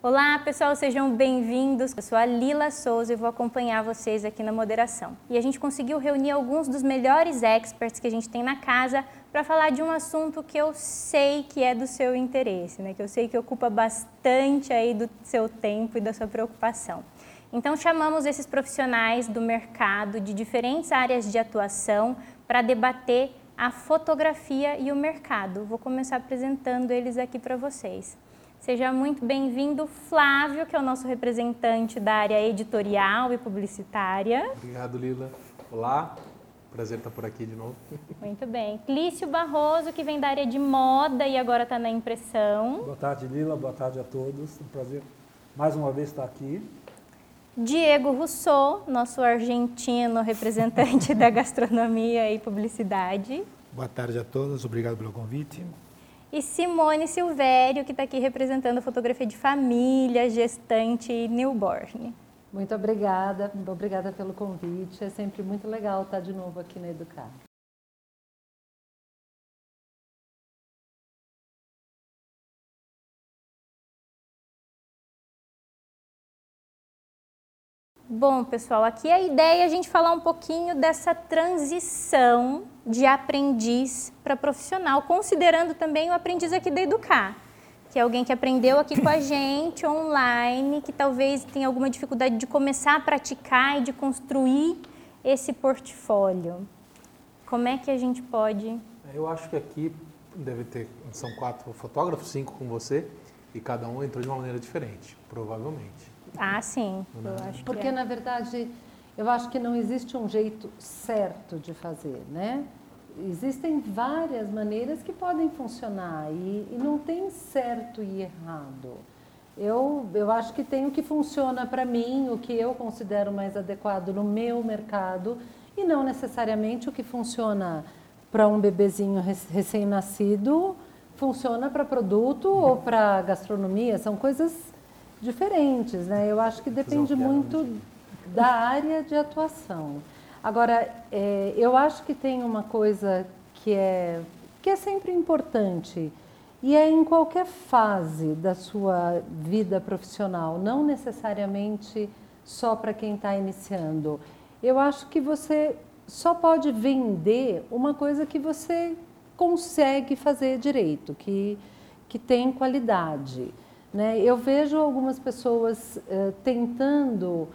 Olá pessoal, sejam bem-vindos. Eu sou a Lila Souza e vou acompanhar vocês aqui na moderação. E a gente conseguiu reunir alguns dos melhores experts que a gente tem na casa para falar de um assunto que eu sei que é do seu interesse, né? que eu sei que ocupa bastante aí do seu tempo e da sua preocupação. Então chamamos esses profissionais do mercado de diferentes áreas de atuação para debater a fotografia e o mercado. Vou começar apresentando eles aqui para vocês. Seja muito bem-vindo, Flávio, que é o nosso representante da área editorial e publicitária. Obrigado, Lila. Olá, prazer estar por aqui de novo. Muito bem. Clício Barroso, que vem da área de moda e agora está na impressão. Boa tarde, Lila. Boa tarde a todos. Um prazer mais uma vez estar aqui. Diego Rousseau, nosso argentino representante da gastronomia e publicidade. Boa tarde a todos, obrigado pelo convite e Simone Silvério, que está aqui representando a fotografia de família, gestante e newborn. Muito obrigada, obrigada pelo convite. É sempre muito legal estar de novo aqui na Educar. Bom, pessoal, aqui a ideia é a gente falar um pouquinho dessa transição de aprendiz para profissional, considerando também o aprendiz aqui da Educar, que é alguém que aprendeu aqui com a gente online, que talvez tenha alguma dificuldade de começar a praticar e de construir esse portfólio. Como é que a gente pode? Eu acho que aqui deve ter, são quatro fotógrafos, cinco com você, e cada um entrou de uma maneira diferente, provavelmente. Ah, sim. Eu acho Porque, é. na verdade, eu acho que não existe um jeito certo de fazer, né? Existem várias maneiras que podem funcionar e, e não tem certo e errado. Eu, eu acho que tem o que funciona para mim, o que eu considero mais adequado no meu mercado e não necessariamente o que funciona para um bebezinho recém-nascido funciona para produto ou para gastronomia. São coisas diferentes, né? Eu acho que depende muito da área de atuação. Agora, é, eu acho que tem uma coisa que é, que é sempre importante e é em qualquer fase da sua vida profissional, não necessariamente só para quem está iniciando. Eu acho que você só pode vender uma coisa que você consegue fazer direito, que, que tem qualidade. Né? Eu vejo algumas pessoas uh, tentando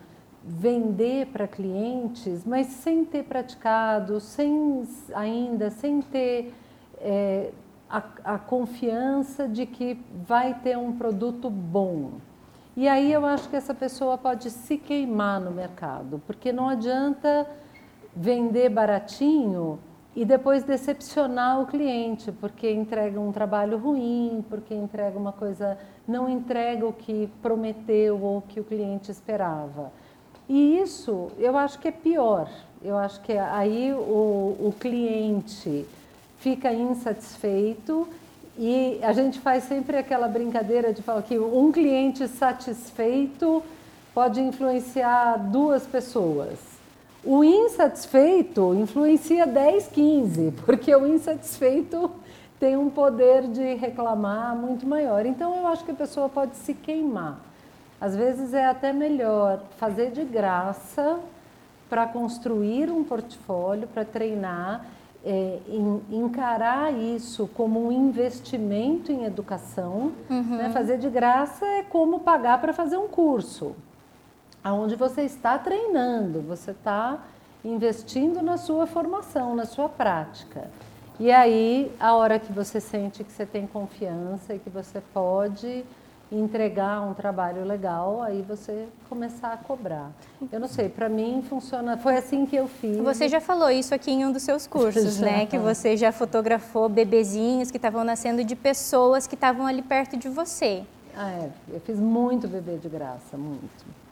vender para clientes, mas sem ter praticado, sem ainda, sem ter é, a, a, confiança de que vai ter um produto bom. E aí eu acho que essa pessoa pode se queimar no mercado, porque não adianta vender baratinho e depois decepcionar o cliente, porque entrega um trabalho ruim, porque entrega uma coisa, não entrega o que prometeu ou que o cliente esperava. E isso eu acho que é pior. Eu acho que aí o, o cliente fica insatisfeito e a gente faz sempre aquela brincadeira de falar que um cliente satisfeito pode influenciar duas pessoas. O insatisfeito influencia 10, 15, porque o insatisfeito tem um poder de reclamar muito maior. Então eu acho que a pessoa pode se queimar. Às vezes é até melhor fazer de graça para construir um portfólio, para treinar, é, encarar isso como um investimento em educação. Uhum. Né? Fazer de graça é como pagar para fazer um curso aonde você está treinando, você está investindo na sua formação, na sua prática. E aí, a hora que você sente que você tem confiança e que você pode entregar um trabalho legal, aí você começar a cobrar. Eu não sei, para mim funciona, foi assim que eu fiz. Você já falou isso aqui em um dos seus cursos, né? Que você já fotografou bebezinhos que estavam nascendo de pessoas que estavam ali perto de você. Ah, é. Eu fiz muito bebê de graça, muito.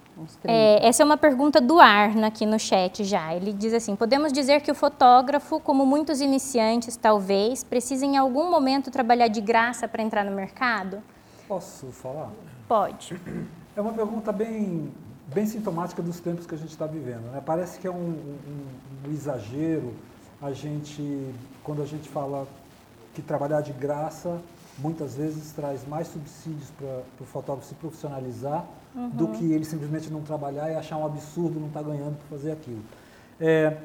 É, essa é uma pergunta do Arna aqui no chat já. Ele diz assim: podemos dizer que o fotógrafo, como muitos iniciantes, talvez, precisa em algum momento trabalhar de graça para entrar no mercado? Posso falar? Pode. É uma pergunta bem, bem sintomática dos tempos que a gente está vivendo. Né? Parece que é um, um, um exagero a gente, quando a gente fala que trabalhar de graça muitas vezes traz mais subsídios para o fotógrafo se profissionalizar do que ele simplesmente não trabalhar e achar um absurdo não estar ganhando por fazer aquilo. É,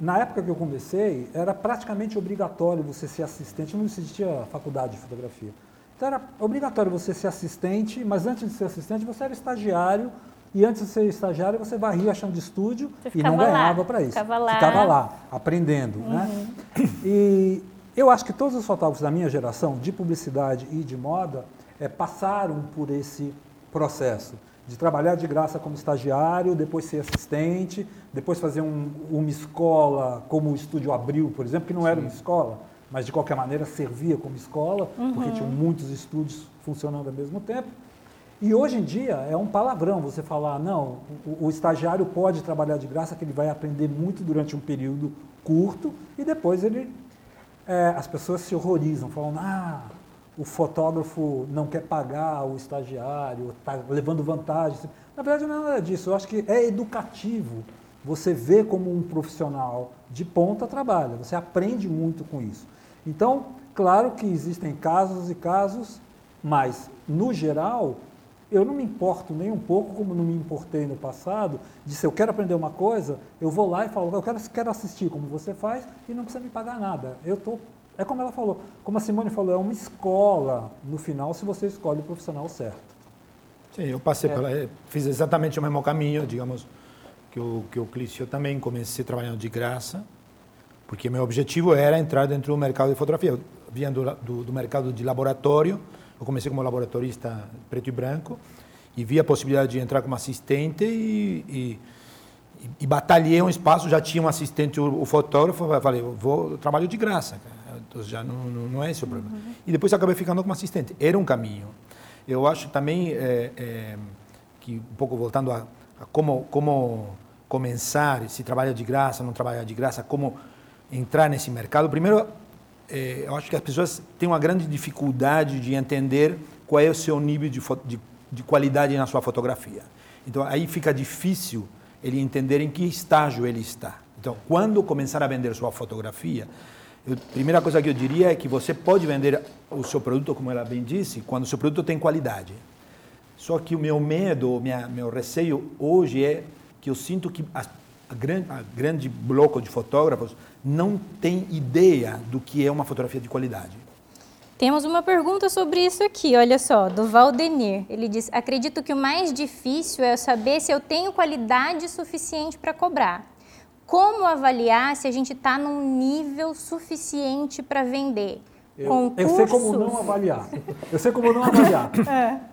na época que eu comecei, era praticamente obrigatório você ser assistente, não existia faculdade de fotografia. Então era obrigatório você ser assistente, mas antes de ser assistente você era estagiário, e antes de ser estagiário você varria achando de estúdio e não ganhava para isso. ficava lá. Ficava lá, aprendendo. Né? E eu acho que todos os fotógrafos da minha geração, de publicidade e de moda, eh, passaram por esse processo de trabalhar de graça como estagiário, depois ser assistente, depois fazer um- uma escola como o Estúdio Abril, por exemplo, que não era uma escola, mas de qualquer maneira servia como escola, porque tinham muitos estúdios funcionando ao mesmo tempo. E hoje em dia é um palavrão você falar, não, o, o estagiário pode trabalhar de graça, que ele vai aprender muito durante um período curto e depois ele. É, as pessoas se horrorizam, falam, ah, o fotógrafo não quer pagar o estagiário, está levando vantagem. Na verdade, não é nada disso. Eu acho que é educativo você ver como um profissional de ponta trabalha. Você aprende muito com isso. Então, claro que existem casos e casos, mas, no geral, eu não me importo nem um pouco, como não me importei no passado, de se eu quero aprender uma coisa, eu vou lá e falo, eu quero, quero assistir como você faz e não precisa me pagar nada. Eu tô, é como ela falou, como a Simone falou, é uma escola no final se você escolhe o profissional certo. Sim, eu passei pela, eh, fiz exatamente o mesmo caminho, digamos, que o que o Clício eu também comecei trabalhando de graça, porque meu objetivo era entrar dentro do mercado de fotografia. Eu vinha do, do, do mercado de laboratório, eu comecei como laboratorista preto e branco e vi a possibilidade de entrar como assistente e, e, e, batalhei um espaço, já tinha um assistente, o, o fotógrafo, falei, eu vou eu trabalho de graça, cara. então já não, não, não é esse o problema. E depois acabei ficando como assistente. Era um caminho. Eu acho também é, é, que, um pouco voltando a, a como, como começar, se trabalha de graça, não trabalha de graça, como entrar nesse mercado. Primeiro, é, eu acho que as pessoas têm uma grande dificuldade de entender qual é o seu nível de, de, de qualidade na sua fotografia. Então, aí fica difícil ele entender em que estágio ele está. Então, quando começar a vender sua fotografia, a primeira coisa que eu diria é que você pode vender o seu produto, como ela bem disse, quando o seu produto tem qualidade. Só que o meu medo, minha, meu receio hoje é que eu sinto que a, a, grande, a grande bloco de fotógrafos não tem ideia do que é uma fotografia de qualidade. Temos uma pergunta sobre isso aqui, olha só, do Valdenir. Ele diz: Acredito que o mais difícil é eu saber se eu tenho qualidade suficiente para cobrar. Como avaliar se a gente está num nível suficiente para vender? Eu, eu sei como não Concursos? avaliar. Eu sei como não avaliar.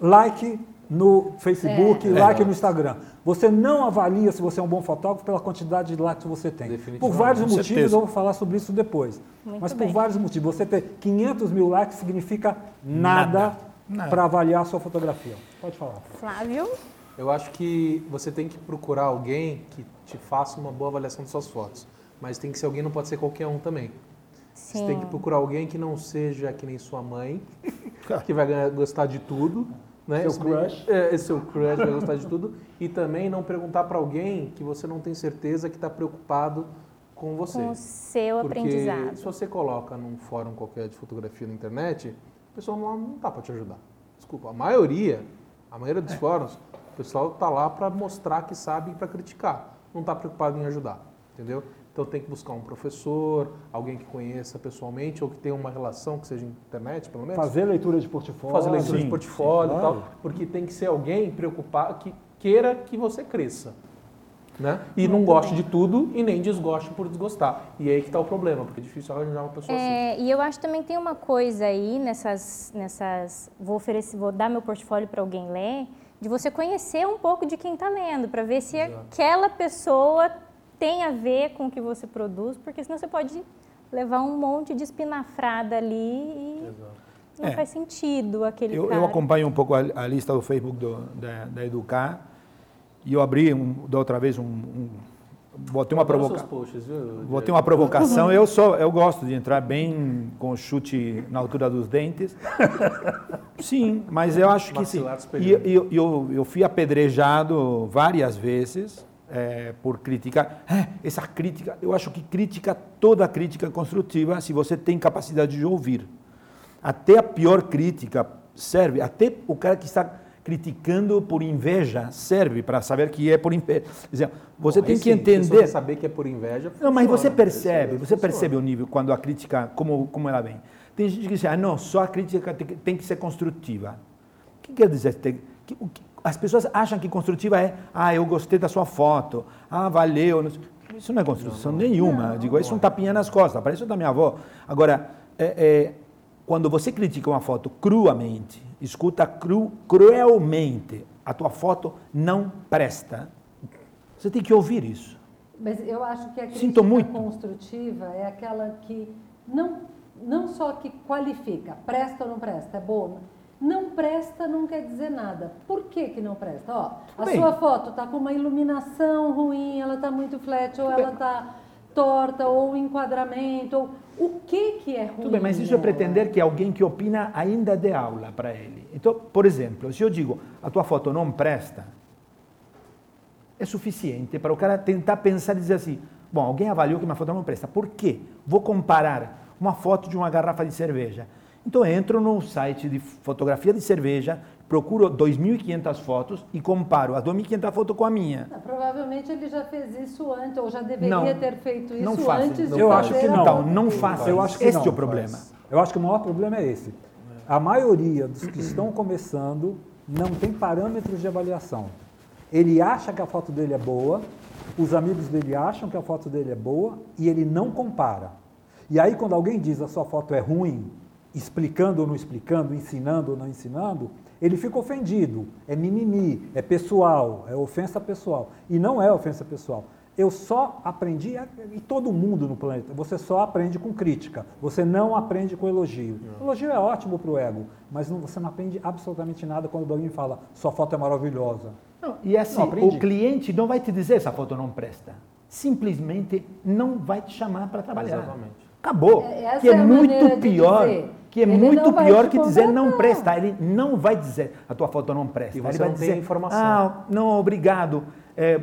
Like no Facebook, É. like É. no Instagram. Você não avalia se você é um bom fotógrafo pela quantidade de likes que você tem. Definitivamente. Por vários Com motivos, certeza. eu vou falar sobre isso depois. Muito Mas por bem. vários motivos. Você ter 500 mil likes significa nada, Nada. Nada. para avaliar a sua fotografia. Pode falar. Flávio? Eu acho que você tem que procurar alguém que te faça uma boa avaliação de suas fotos. Mas tem que ser alguém, não pode ser qualquer um também. Você tem que Sim. procurar alguém que não seja que nem sua mãe, que vai gostar de tudo. Né? Seu crush. É, esse seu crush vai gostar de tudo. E também não perguntar para alguém que você não tem certeza que está preocupado com você. Com o seu Porque aprendizado. se você coloca num fórum qualquer de fotografia na internet, o pessoal não, não tá para te ajudar. Desculpa, a maioria, a maioria É. dos fóruns, o pessoal tá lá para mostrar que sabe e para criticar. Não tá preocupado em ajudar, entendeu? Então tem que buscar um professor, alguém que conheça pessoalmente ou que tenha uma relação que seja internet, pelo menos. Fazer leitura de portfólio. Fazer leitura de Sim, portfólio sim, e claro. tal, porque tem que ser alguém preocupado que queira que você cresça. Né? E não goste de tudo e nem desgoste por desgostar. E aí que está o problema, porque é difícil arranjar uma pessoa assim. É, e eu acho também tem uma coisa aí nessas, nessas vou oferecer, vou dar meu portfólio para alguém ler, de você conhecer um pouco de quem está lendo, para ver se Exato. aquela pessoa tem a ver com o que você produz, porque senão você pode levar um monte de espinafrada ali e Exato. não É. faz sentido aquele Eu, cara. eu acompanho um pouco a, a lista do Facebook do, da, da Educar e eu abri um, da outra vez um, um botei uma provocação. seus posts, viu? Vou ter Diego? uma provocação. Eu sou, eu gosto de entrar bem com o chute na altura dos dentes. Sim, mas eu acho que sim. E eu, eu, eu fui apedrejado várias vezes eh, por criticar. É, essa crítica, eu acho que crítica, toda crítica é construtiva, se você tem capacidade de ouvir. até a pior crítica serve, até o cara que está criticando por inveja serve para saber que é por inveja. Dizer, você Bom, tem que sim, entender. saber que é por inveja. Não, mas você funciona, percebe, você funciona. percebe o nível quando a crítica, como, como ela vem. Tem gente que diz, ah, não, só a crítica tem que, tem que ser construtiva. O que quer dizer? Tem, que, o que- as pessoas acham que construtiva é, ah, eu gostei da sua foto, ah, valeu. não Isso não é construção nenhuma. Digo, isso é um tapinha nas costas, parece o da minha avó. Agora, é, é, quando você critica uma foto cruamente, escuta cru, cruelmente, a tua foto não presta. Você tem que ouvir isso. Mas eu acho que a Sinto crítica muito. construtiva é aquela que não, não só que qualifica, presta ou não presta, é boa. Não presta não quer dizer nada. Por que, que não presta? Ó, a bem. sua foto está com uma iluminação ruim, ela está muito flat, ou ela está torta, ou o enquadramento, ou o que, que é ruim? Tudo bem, mas isso é pretender que alguém que opina ainda dê aula para ele. Então, por exemplo, se eu digo a tua foto não presta, é suficiente para o cara tentar pensar e dizer assim: bom, alguém avaliou que minha foto não presta. Por quê? Vou comparar uma foto de uma garrafa de cerveja. Então, eu entro no site de fotografia de cerveja, procuro 2.500 fotos e comparo as 2.500 fotos com a minha. Ah, Provavelmente ele já fez isso antes, ou já deveria Não, ter feito isso não antes não de Eu fazer acho que a não. Então, não façam. Eu acho que Este não, é o problema. faz. Eu acho que o maior problema é esse. A maioria dos que estão começando não tem parâmetros de avaliação. Ele acha que a foto dele é boa, os amigos dele acham que a foto dele é boa e ele não compara. E aí, quando alguém diz a sua foto é ruim, explicando ou não explicando, ensinando ou não ensinando, ele fica ofendido. É mimimi, é pessoal, é ofensa pessoal. E não é ofensa pessoal. Eu só aprendi, e todo mundo no planeta, você só aprende com crítica, você não aprende com elogio. Elogio é ótimo para o ego, mas não- você não aprende absolutamente nada quando alguém fala, sua foto é maravilhosa. Não, e assim, Não, aprendi. o cliente não vai te dizer essa foto não presta. Simplesmente não vai te chamar para trabalhar. Exatamente. Acabou. É, essa que é, é muito de pior. dizer. Que é Ele muito pior que dizer não presta. Ele não vai dizer a tua foto não presta. E Ele você vai não tem dizer, informação. Ah, não, obrigado. É,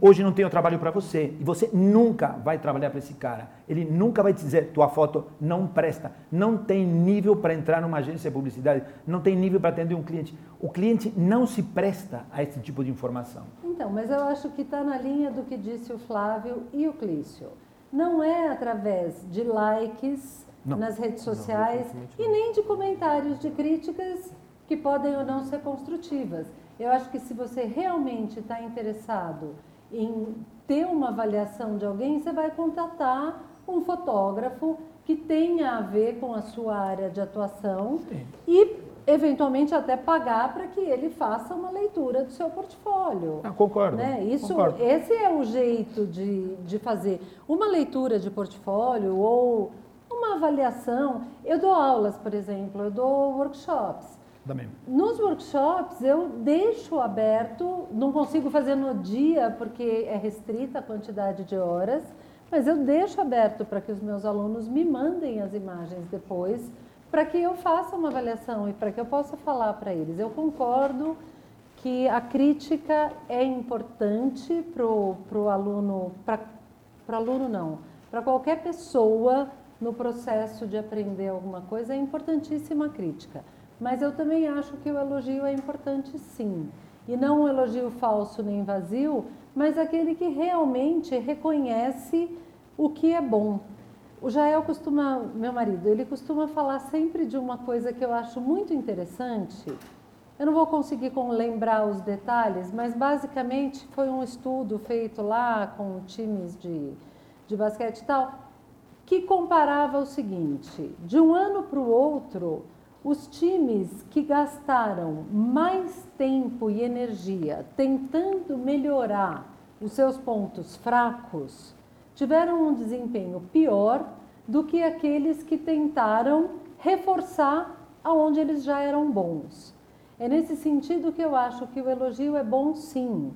hoje não tenho trabalho para você. E você nunca vai trabalhar para esse cara. Ele nunca vai te dizer tua foto não presta. Não tem nível para entrar numa agência de publicidade. Não tem nível para atender um cliente. O cliente não se presta a esse tipo de informação. Então, mas eu acho que está na linha do que disse o Flávio e o Clício. Não é através de likes Não. nas redes sociais definitivamente e nem de comentários de críticas que podem ou não ser construtivas. Eu acho que se você realmente está interessado em ter uma avaliação de alguém, você vai contatar um fotógrafo que tenha a ver com a sua área de atuação e eventualmente até pagar para que ele faça uma leitura do seu portfólio. Ah, concordo. Né? Isso, concordo. esse é o jeito de, de fazer uma leitura de portfólio ou uma avaliação. Eu dou aulas, por exemplo, eu dou workshops. Também. Nos workshops eu deixo aberto, não consigo fazer no dia porque é restrita a quantidade de horas, mas eu deixo aberto para que os meus alunos me mandem as imagens depois, para que eu faça uma avaliação e para que eu possa falar para eles. Eu concordo que a crítica é importante para o aluno, para o aluno não, para qualquer pessoa no processo de aprender alguma coisa, é importantíssima a crítica. Mas eu também acho que o elogio é importante sim. E não um elogio falso nem vazio, mas aquele que realmente reconhece o que é bom. O Jael costuma, meu marido, ele costuma falar sempre de uma coisa que eu acho muito interessante. Eu não vou conseguir lembrar os detalhes, mas basicamente foi um estudo feito lá com times de, de basquete e tal, que comparava o seguinte: de um ano para o outro, os times que gastaram mais tempo e energia tentando melhorar os seus pontos fracos tiveram um desempenho pior do que aqueles que tentaram reforçar aonde eles já eram bons. É nesse sentido que eu acho que o elogio é bom sim,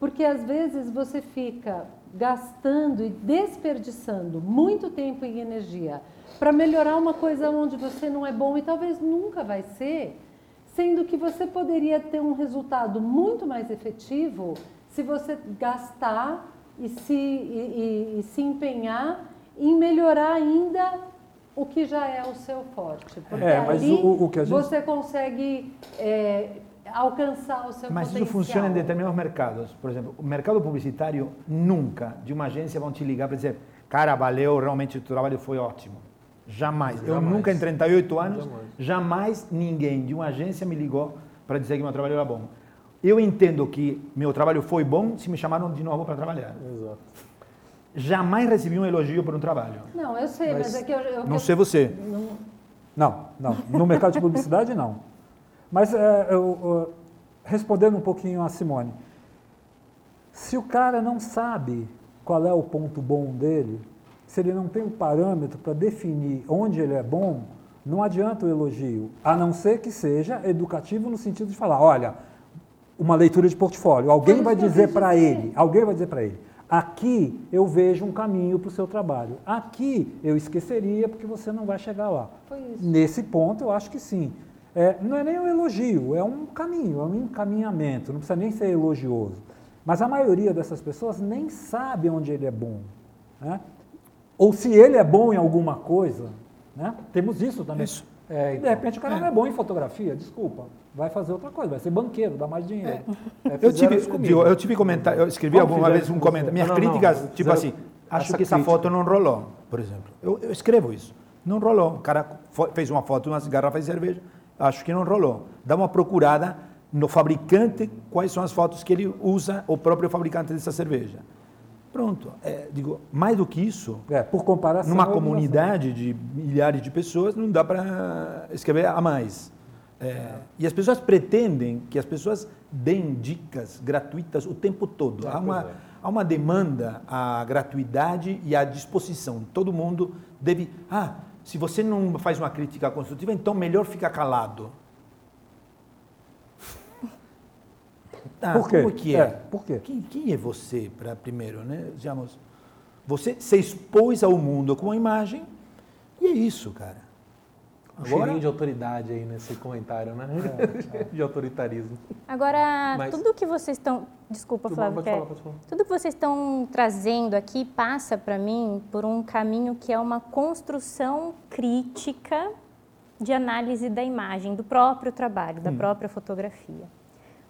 porque às vezes você fica gastando e desperdiçando muito tempo e energia para melhorar uma coisa onde você não é bom e talvez nunca vai ser, sendo que você poderia ter um resultado muito mais efetivo se você gastar e se, e, e- e se empenhar em melhorar ainda o que já é o seu forte. Porque É, mas ali o- o que a gente- você consegue é, alcançar o seu Mas potencial. isso funciona em determinados mercados. Por exemplo, o mercado publicitário nunca, de uma agência, vão te ligar para dizer cara, valeu, realmente o teu trabalho foi ótimo. Jamais. Eu Jamais. nunca, em 38 anos, Jamais. jamais ninguém de uma agência me ligou para dizer que meu trabalho era bom. Eu entendo que meu trabalho foi bom se me chamaram de novo para trabalhar. Exato. Jamais recebi um elogio por um trabalho. Não, eu sei, mas, Mas é que eu... eu Não eu- sei você. não- Não, não. No mercado de publicidade, não. Mas, é, eu, eu- respondendo um pouquinho a Simone, se o cara não sabe qual é o ponto bom dele, se ele não tem um parâmetro para definir onde ele é bom, não adianta o elogio, a não ser que seja educativo no sentido de falar, olha, uma leitura de portfólio, alguém vai dizer para ele, alguém vai dizer para ele, aqui eu vejo um caminho para o seu trabalho, aqui eu esqueceria porque você não vai chegar lá. Nesse ponto, eu acho que sim. É, não é nem um elogio, é um caminho, é um encaminhamento, não precisa nem ser elogioso. Mas a maioria dessas pessoas nem sabe onde ele é bom. Né? Ou se ele é bom em alguma coisa, né? temos isso também. Isso. É, e de repente o cara não é bom em fotografia, desculpa, vai fazer outra coisa, vai ser banqueiro, dá mais dinheiro. É, Eu fizeram tive, digo, eu tive comentário, eu escrevi Como alguma vez um com comentário. Minhas Não, não, não, críticas, tipo assim, acho essa que essa crítica. foto não rolou, por exemplo. Eu, eu escrevo isso. Não rolou. O cara fo- fez uma foto umas garrafas de cerveja, acho que não rolou. Dá uma procurada no fabricante, quais são as fotos que ele usa, o próprio fabricante dessa cerveja. Pronto. É, digo, mais do que isso, É, por comparação. numa é comunidade de milhares de pessoas, não dá para escrever a mais. É, e as pessoas pretendem que as pessoas deem dicas gratuitas o tempo todo. Ah, há, uma, é. há uma demanda à gratuidade e à disposição. Todo mundo deve. Ah, se você não faz uma crítica construtiva, então melhor ficar calado. Ah, Por quê? Como que é? É, por quê? Quem, quem é você para primeiro, né? Digamos, você se expôs ao mundo com a imagem e é isso, cara. Um Agora- cheirinho de autoridade aí nesse comentário, né? de autoritarismo. Agora, Mas- tudo que vocês estão. Desculpa, Flávio. quer- falar, pode falar. Tudo que vocês estão trazendo aqui passa para mim por um caminho que é uma construção crítica de análise da imagem, do próprio trabalho, da própria fotografia.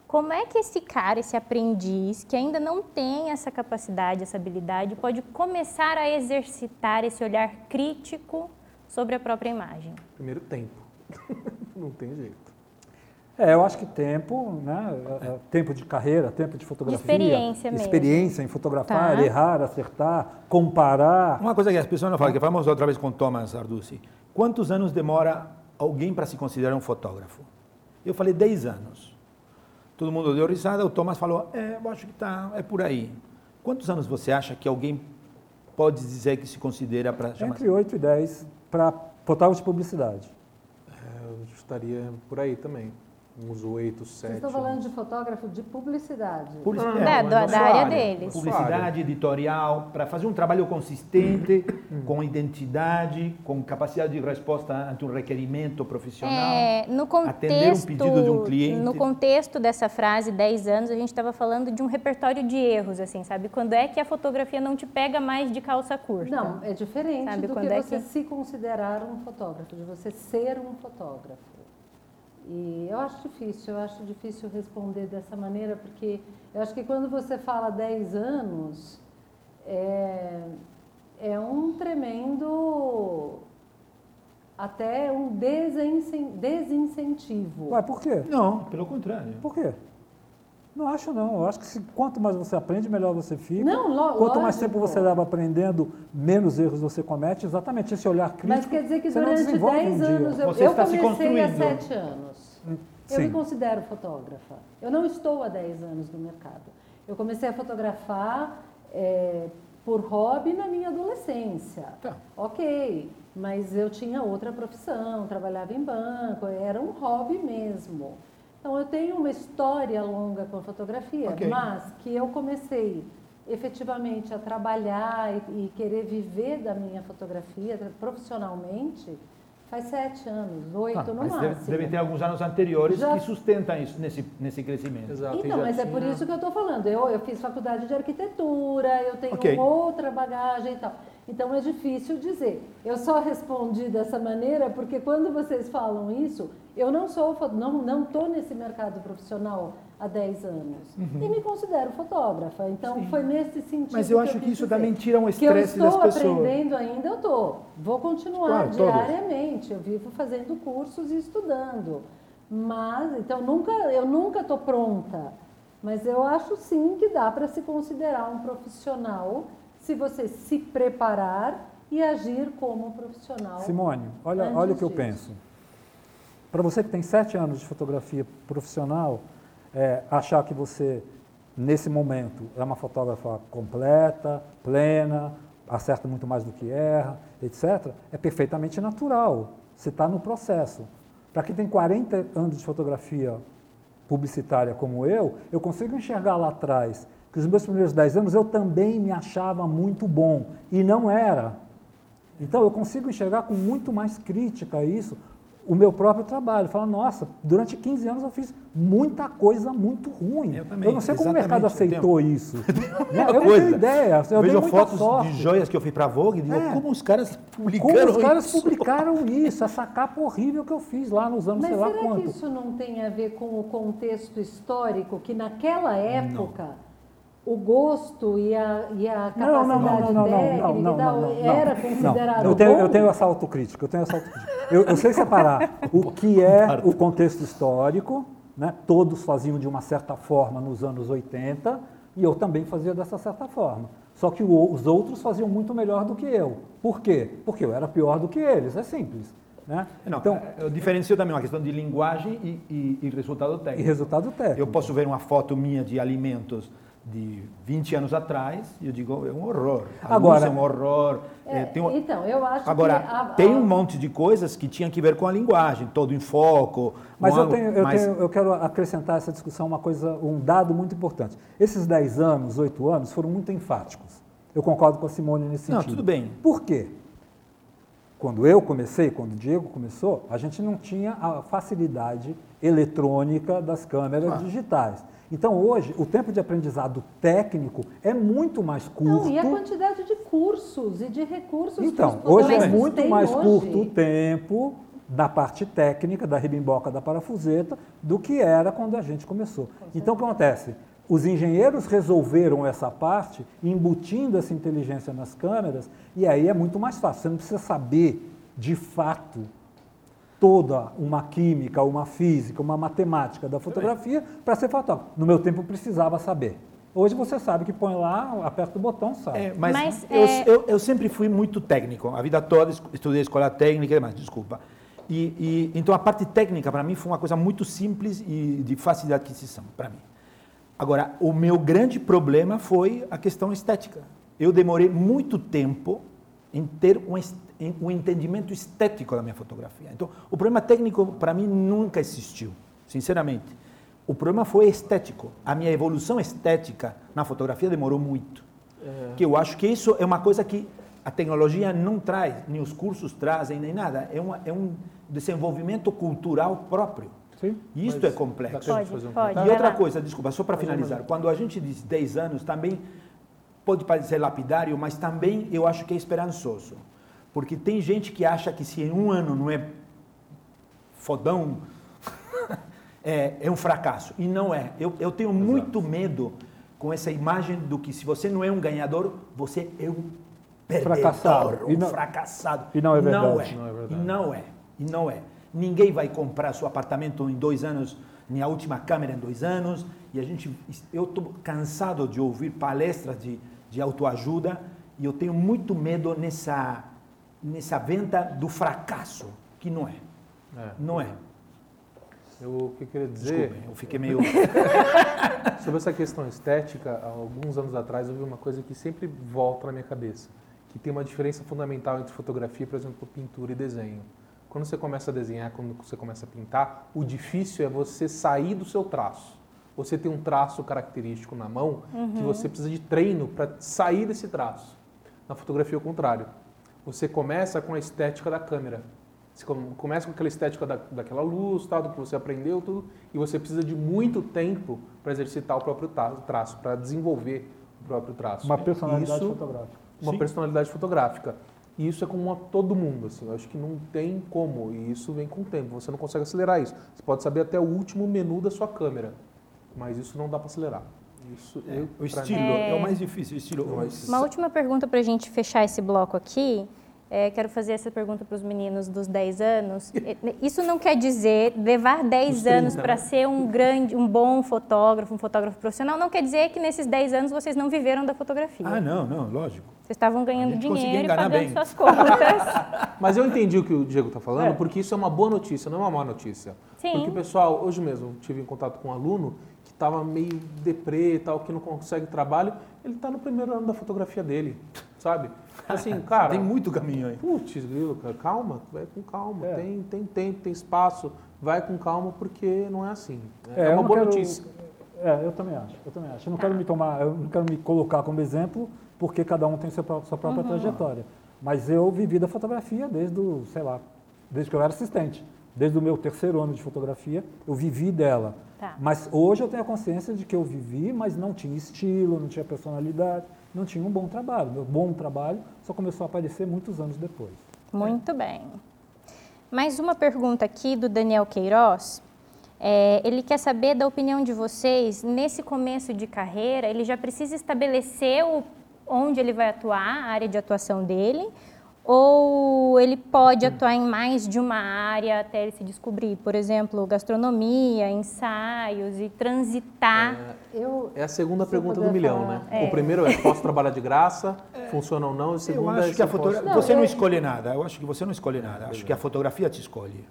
Como é que esse cara, esse aprendiz, que ainda não tem essa capacidade, essa habilidade, pode começar a exercitar esse olhar crítico sobre a própria imagem? Primeiro tempo. não tem jeito. É, eu acho que tempo, né? é, é, Tempo de carreira, tempo de fotografia. experiência mesmo. Experiência em fotografar, Tá. errar, acertar, comparar. Uma coisa que as pessoas não falam, que falamos outra vez com Thomas Arducci. Quantos anos demora alguém para se considerar um fotógrafo? Eu falei 10 anos. Todo mundo deu risada, o Thomas falou, é, eu acho que tá, é por aí. Quantos anos você acha que alguém pode dizer que se considera para chamar? Entre 8 e 10 para fotógrafo de publicidade. É, eu estaria por aí também. Uns oito, sete. Vocês estão falando de fotógrafo de publicidade. Publicidade. Da- mas da- da área área. deles. Publicidade, editorial, para fazer um trabalho consistente, com identidade, com capacidade de resposta ante um requerimento profissional. É, no atender um contexto, pedido de um cliente. no contexto dessa frase, 10 anos, a gente estava falando de um repertório de erros, assim, sabe? Quando é que a fotografia não te pega mais de calça curta? Não, é diferente Sabe do quando que é você que- se considerar um fotógrafo, de você ser um fotógrafo. E eu acho difícil, eu acho difícil responder dessa maneira, porque eu acho que quando você fala 10 anos, é, é um tremendo, até um desincentivo. Ué, por quê? Não, pelo contrário. Por quê? Não acho não. Eu acho que se, quanto mais você aprende, melhor você fica. Não, lo- quanto mais tempo você leva aprendendo, menos erros você comete. Exatamente esse olhar crítico. Mas quer dizer que durante desenvolve 10 um dia. anos eu, Você eu comecei há construindo. 7 anos. Eu Sim. me considero fotógrafa. Eu não estou há 10 anos no mercado. Eu comecei a fotografar é, por hobby na minha adolescência. Tá. Ok, mas eu tinha outra profissão, trabalhava em banco, era um hobby mesmo. Então eu tenho uma história longa com a fotografia, Ok. mas que eu comecei efetivamente a trabalhar e, e querer viver da minha fotografia profissionalmente faz sete anos, oito Ah, no mas máximo. deve, deve ter alguns anos anteriores Já- que sustentam isso nesse, nesse crescimento. Exato. Então, mas é por tinha- isso que eu estou falando. Eu, eu fiz faculdade de arquitetura, eu tenho Ok. outra bagagem e tal. Então é difícil dizer. Eu só respondi dessa maneira porque quando vocês falam isso, eu não sou não não estou nesse mercado profissional há 10 anos uhum. e me considero fotógrafa. Então Sim. foi nesse sentido. Mas eu acho que, que isso também tira um estresse das pessoas. Que eu estou aprendendo ainda, eu estou. Vou continuar claro, diariamente. Todos. Eu vivo fazendo cursos e estudando. Mas então nunca eu nunca estou pronta. Mas eu acho sim que dá para se considerar um profissional se você se preparar e agir como profissional. Simone, olha, olha o que eu penso. Para você que tem sete anos de fotografia profissional, é, achar que você, nesse momento, é uma fotógrafa completa, plena, acerta muito mais do que erra, etc., é perfeitamente natural. Você está no processo. Para quem tem 40 anos de fotografia publicitária como eu, eu consigo enxergar lá atrás que os meus primeiros 10 anos eu também me achava muito bom e não era. Então eu consigo enxergar com muito mais crítica isso, o meu próprio trabalho. Fala, nossa, durante 15 anos eu fiz muita coisa muito ruim. Eu, também, eu não sei como o mercado aceitou isso. né? Eu não tenho ideia. Eu vejo fotos sorte. de joias que eu fiz para a Vogue e digo, é. como os caras publicaram Como os caras isso? publicaram isso, essa capa horrível que eu fiz lá nos anos Mas sei lá quanto. Mas será que isso não tem a ver com o contexto histórico, que naquela época... Não o gosto e a, e a capacidade não, não, não, técnica era considerado eu tenho, eu tenho essa autocrítica, eu tenho essa autocrítica. Eu, eu sei separar o que é o contexto histórico, né? todos faziam de uma certa forma nos anos 80, e eu também fazia dessa certa forma. Só que o, os outros faziam muito melhor do que eu. Por quê? Porque eu era pior do que eles, é simples. Né? Não, então, eu diferencio também uma questão de linguagem e, e, e resultado técnico. E resultado técnico. Eu posso ver uma foto minha de alimentos de 20 anos atrás, eu digo, é um horror. A agora, é um horror. É, é, um... Então, eu acho agora, que... Agora, tem um monte de coisas que tinham que ver com a linguagem, todo em foco. Mas, eu, tenho, eu, mas... Tenho, eu quero acrescentar essa discussão uma coisa, um dado muito importante. Esses 10 anos, 8 anos, foram muito enfáticos. Eu concordo com a Simone nesse sentido. Não, tudo bem. Por quê? Quando eu comecei, quando o Diego começou, a gente não tinha a facilidade eletrônica das câmeras ah. digitais. Então, hoje, o tempo de aprendizado técnico é muito mais curto. Não, e a quantidade de cursos e de recursos Então, hoje é muito mais hoje. curto o tempo da parte técnica, da ribimboca, da parafuseta, do que era quando a gente começou. Então, o que acontece? Os engenheiros resolveram essa parte, embutindo essa inteligência nas câmeras, e aí é muito mais fácil. Você não precisa saber, de fato, toda uma química, uma física, uma matemática da fotografia para ser fotógrafo. No meu tempo precisava saber. Hoje você sabe que põe lá, aperta o botão, sabe. É, mas, mas eu, é... eu, eu, sempre fui muito técnico. A vida toda estudei escola técnica, mas desculpa. E, e, então a parte técnica para mim foi uma coisa muito simples e de fácil de aquisição para mim. Agora, o meu grande problema foi a questão estética. Eu demorei muito tempo em ter um, um entendimento estético da minha fotografia. Então, o problema técnico para mim nunca existiu, sinceramente. O problema foi estético. A minha evolução estética na fotografia demorou muito. É. Que eu acho que isso é uma coisa que a tecnologia não traz, nem os cursos trazem, nem nada. É, uma, é um desenvolvimento cultural próprio. Sim, e isto é complexo. Pode, pode. E outra coisa, desculpa, só para finalizar. Quando a gente diz 10 anos, também pode parecer lapidário, mas também eu acho que é esperançoso. Porque tem gente que acha que se em um ano não é fodão, é, é, um fracasso. E não é. Eu, eu tenho Exato. muito medo com essa imagem do que se você não é um ganhador, você é um perdedor, fracassado. um e não, fracassado. E não é verdade. Não é. Não é verdade. E não é. E não é. Ninguém vai comprar seu apartamento em dois anos, nem a última câmera em dois anos. E a gente, eu estou cansado de ouvir palestras de, de autoajuda e eu tenho muito medo nessa nessa venda do fracasso, que não é. é. Não é. Eu o que queria dizer. Desculpa, eu fiquei meio. Sobre essa questão estética, há alguns anos atrás eu vi uma coisa que sempre volta na minha cabeça, que tem uma diferença fundamental entre fotografia, por exemplo, pintura e desenho. Quando você começa a desenhar, quando você começa a pintar, o difícil é você sair do seu traço. Você tem um traço característico na mão uhum. que você precisa de treino para sair desse traço. Na fotografia, é o contrário você começa com a estética da câmera. Você começa com aquela estética da, daquela luz, tal, do que você aprendeu, tudo, e você precisa de muito tempo para exercitar o próprio traço, para desenvolver o próprio traço. Uma personalidade Isso, fotográfica. uma Sim. personalidade fotográfica. E isso é comum a todo mundo, assim. Eu acho que não tem como. E isso vem com o tempo. Você não consegue acelerar isso. Você pode saber até o último menu da sua câmera, mas isso não dá para acelerar. Isso eu, O pra estilo mim- é, o mais difícil. O estilo. Mas- Uma última pergunta para a gente fechar esse bloco aqui. É, quero fazer essa pergunta para os meninos dos 10 anos. É, Isso não quer dizer levar 10 Dos 30, anos para né? ser um grande, um bom fotógrafo, um fotógrafo profissional. Não quer dizer que nesses 10 anos vocês não viveram da fotografia. Ah, não, não, lógico. Vocês estavam ganhando dinheiro e pagando bem. suas contas. Mas eu entendi o que o Diego está falando, É. porque isso é uma boa notícia, não é uma má notícia. Sim. Porque o pessoal, hoje mesmo, tive em contato com um aluno estava meio deprê e tal, que não consegue trabalho, ele está no primeiro ano da fotografia dele, sabe? Assim, cara, Tem muito caminho aí. putz, grilo, cara, calma, vai com calma, É. tem, tem tempo, tem espaço, vai com calma, porque não é assim. É, É, uma boa quero- notícia. É, eu também acho. Eu também acho. Eu não quero me tomar, eu não quero me colocar como exemplo, porque cada um tem sua pró- sua própria trajetória. Mas eu vivi da fotografia desde, o, sei lá, desde que eu era assistente. Desde o meu terceiro ano de fotografia, eu vivi dela. Tá. Mas hoje eu tenho a consciência de que eu vivi, mas não tinha estilo, não tinha personalidade, não tinha um bom trabalho. Meu bom trabalho só começou a aparecer muitos anos depois. Muito bem. Mais uma pergunta aqui do Daniel Queiroz. É, ele quer saber da opinião de vocês. Nesse começo de carreira, ele já precisa estabelecer o, onde ele vai atuar, a área de atuação dele, ou ele pode atuar em mais de uma área até ele se descobrir, por exemplo, gastronomia, ensaios e transitar. Eu, É a segunda Se eu pergunta do milhão, falar. né? O primeiro é, posso trabalhar de graça? Funciona ou não? E o Eu segundo é, acho se que a eu posso- Você não eu- escolhe nada. Eu acho que você não escolhe nada. Acho que a fotografia te escolhe.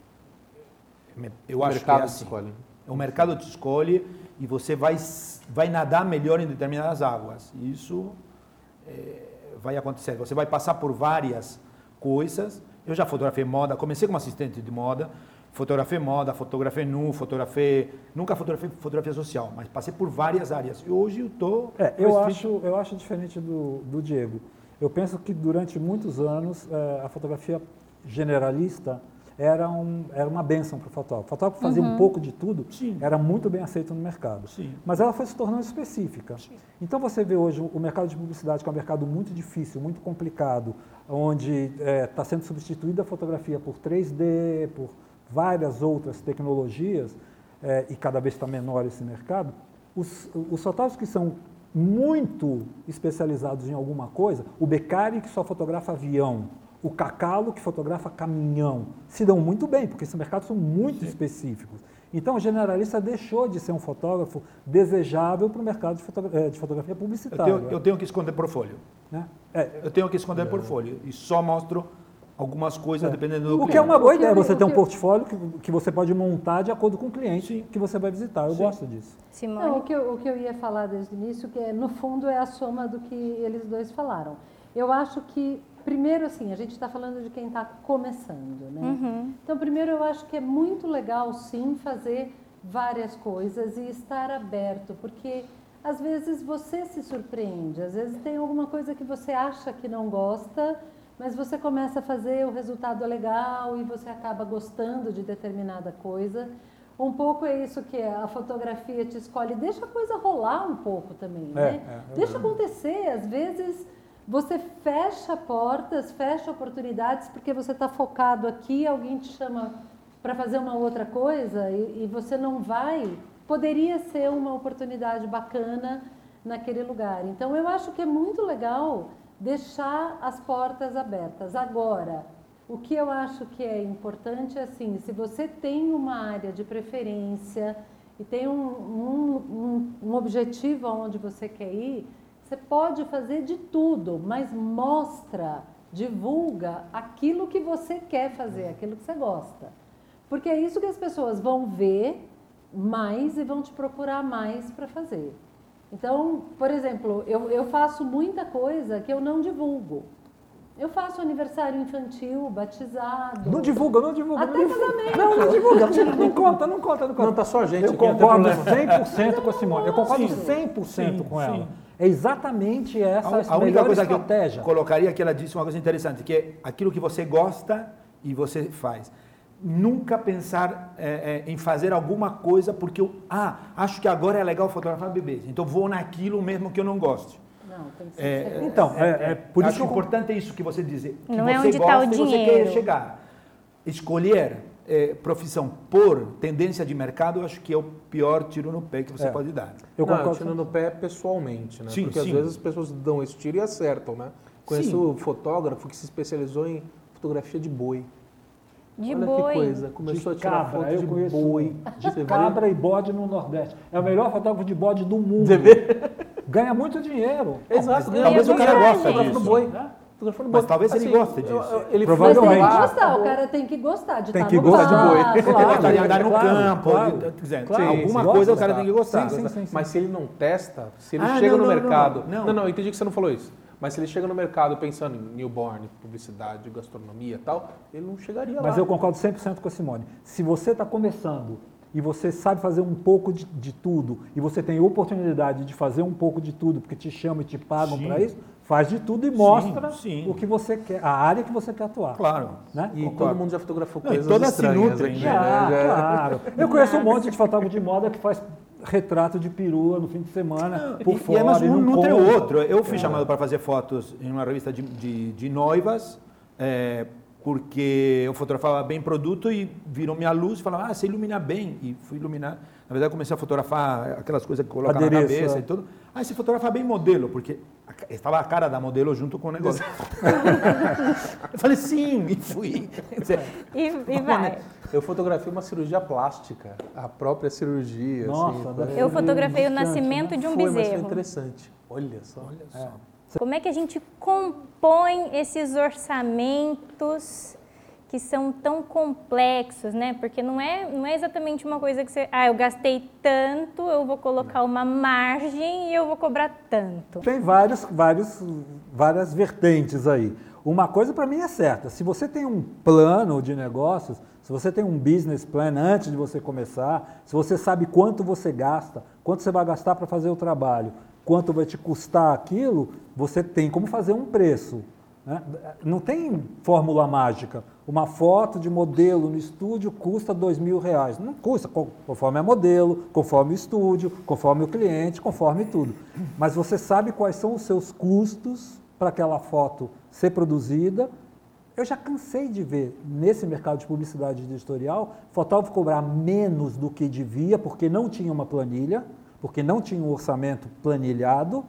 Eu o acho mercado que é assim. escolhe. O mercado te escolhe e você vai, vai nadar melhor em determinadas águas. Isso eh, vai acontecer. Você vai passar por várias coisas. Eu já fotografei moda, comecei como assistente de moda, fotografei moda, fotografei nu, fotografei. Nunca fotografei fotografia social, mas passei por várias áreas. E hoje eu estou. É, eu acho, eu acho diferente do, do Diego. Eu penso que durante muitos anos eh, a fotografia generalista era, um, era uma benção para o fotógrafo. O fotógrafo fazia um pouco de tudo, Sim. era muito bem aceito no mercado. Sim. Mas ela foi se tornando específica. Então você vê hoje o mercado de publicidade, que é um mercado muito difícil, muito complicado, onde está sendo substituída a fotografia por 3D, por várias outras tecnologias, eh, e cada vez está menor esse mercado, os, os fotógrafos que são muito especializados em alguma coisa, o Beccari que só fotografa avião, o Cacalo que fotografa caminhão, se dão muito bem, porque esses mercados são muito específicos. Então, o generalista deixou de ser um fotógrafo desejável para o mercado de, fotogra- eh, de fotografia Eu publicitária. tenho, eu tenho que esconder portfólio. né? É, Eu tenho que esconder portfólio e só mostro algumas coisas dependendo do o que é cliente. uma boa ideia, eu- você ter um portfólio que, que você pode montar de acordo com o cliente que você vai visitar. Eu gosto disso. Simone? Não, o que, eu, o que eu ia falar desde o início, que é, no fundo é a soma do que eles dois falaram. Eu acho que, primeiro assim, a gente está falando de quem está começando, né? Então, primeiro eu acho que é muito legal, sim, fazer várias coisas e estar aberto, porque às vezes você se surpreende, às vezes tem alguma coisa que você acha que não gosta, mas você começa a fazer, o resultado é legal e você acaba gostando de determinada coisa. Um pouco é isso que a fotografia te escolhe, deixa a coisa rolar um pouco também, É, né? é, é deixa acontecer, às vezes você fecha portas, fecha oportunidades porque você está focado aqui, alguém te chama para fazer uma outra coisa e, e você não vai, poderia ser uma oportunidade bacana naquele lugar. Então eu acho que é muito legal deixar as portas abertas. Agora, o que eu acho que é importante é assim, se você tem uma área de preferência e tem um, um, um, um objetivo aonde você quer ir, você pode fazer de tudo, mas mostra, divulga aquilo que você quer fazer, aquilo que você gosta. Porque é isso que as pessoas vão ver mais e vão te procurar mais para fazer. Então, por exemplo, eu, eu faço muita coisa que eu não divulgo. Eu faço aniversário infantil, batizado. Não divulga, não divulga. Até não divulga. casamento. Não, não divulga. Não conta, não conta, não conta. Não, tá só a gente Eu concordo problema. 100% com a Simone. Eu concordo Sim. 100% Sim, com ela. É exatamente essa A, a, a única coisa estratégia. que eu colocaria é que ela disse uma coisa interessante, que é aquilo que você gosta e você faz. Nunca pensar é, é, em fazer alguma coisa porque eu ah, acho que agora é legal fotografar bebês, então vou naquilo mesmo que eu não goste. Não, tem que ser É. Então, é, é por acho isso que eu importante isso que você diz. Que Não é você onde tá o e você quer dinheiro. chegar. Escolher eh, profissão por tendência de mercado, eu acho que é o pior tiro no pé que você É. pode dar. Eu não, concordo. tirando no pé pessoalmente, né? Sim, Porque às sim. vezes as pessoas dão esse tiro e acertam, né? Conheço um fotógrafo que se especializou em fotografia de boi. De Olha boi. que coisa, começou de a tirar cabra, foto eu de conheço boi. de Você cabra e bode no Nordeste. É o melhor fotógrafo de bode do mundo. Você vê? Ganha muito dinheiro. Exato, mas talvez eu o cara goste do disso. boi. Né? Mas boi. talvez ele goste disso. eu- eu- Ele Mas Provavelmente. tem que gostar, tá o cara tem que gostar de Tem estar que no gostar de boi. Ele gosta de andar no claro, campo, claro. dizendo, Sim, alguma coisa o cara gosta. tem que gostar. Sim, sim, sim, sim. Mas se ele não testa, se ele Ah, chega não, no não, mercado. não, não. Não, não, eu entendi que você não falou isso. Mas se ele chega no mercado pensando em newborn, publicidade, gastronomia e tal, ele não chegaria Mas lá. eu concordo 100% com a Simone. Se você está começando e você sabe fazer um pouco de, de tudo e você tem oportunidade de fazer um pouco de tudo porque te chamam e te pagam para isso, faz de tudo e mostra sim. o que você quer, a área que você quer atuar. Claro. Né? E Concordo. todo mundo já fotografou Não, coisas todas se estranhas nutrem, aqui, né? Já, né? claro. Eu conheço um monte de fotógrafo de moda que faz retrato de perua no fim de semana, por e, fora. e é, mas um não nutre o outro. Eu fui chamado para fazer fotos em uma revista de, de, de noivas, é, porque eu fotografava bem produto e virou minha luz e falava, ah, você ilumina bem. E fui iluminar. Na verdade, eu comecei a fotografar aquelas coisas que colocam na cabeça é. e tudo. Ah, você fotografa bem modelo, porque estava a cara da modelo junto com o negócio. eu falei, sim, e fui. Dizer, E, e vai. Eu fotografei uma cirurgia plástica, a própria cirurgia. Nossa, assim, deve foi- Eu fotografei o nascimento de um foi, mas foi bezerro. interessante. Olha só. Como é que a gente compõe esses orçamentos que são tão complexos, né? Porque não é, não é exatamente uma coisa que você, ah, eu gastei tanto, eu vou colocar uma margem e eu vou cobrar tanto. Tem vários, vários, várias vertentes aí. Uma coisa para mim é certa: se você tem um plano de negócios, se você tem um business plan antes de você começar, se você sabe quanto você gasta, quanto você vai gastar para fazer o trabalho, quanto vai te custar aquilo, você tem como fazer um preço. Né? Não tem fórmula mágica. Uma foto de modelo no estúdio custa dois mil reais. Não custa, co- conforme é modelo, conforme o estúdio, conforme o cliente, conforme tudo. Mas você sabe quais são os seus custos para aquela foto ser produzida. Eu já cansei de ver nesse mercado de publicidade editorial fotógrafo cobrar menos do que devia porque não tinha uma planilha, porque não tinha um orçamento planilhado,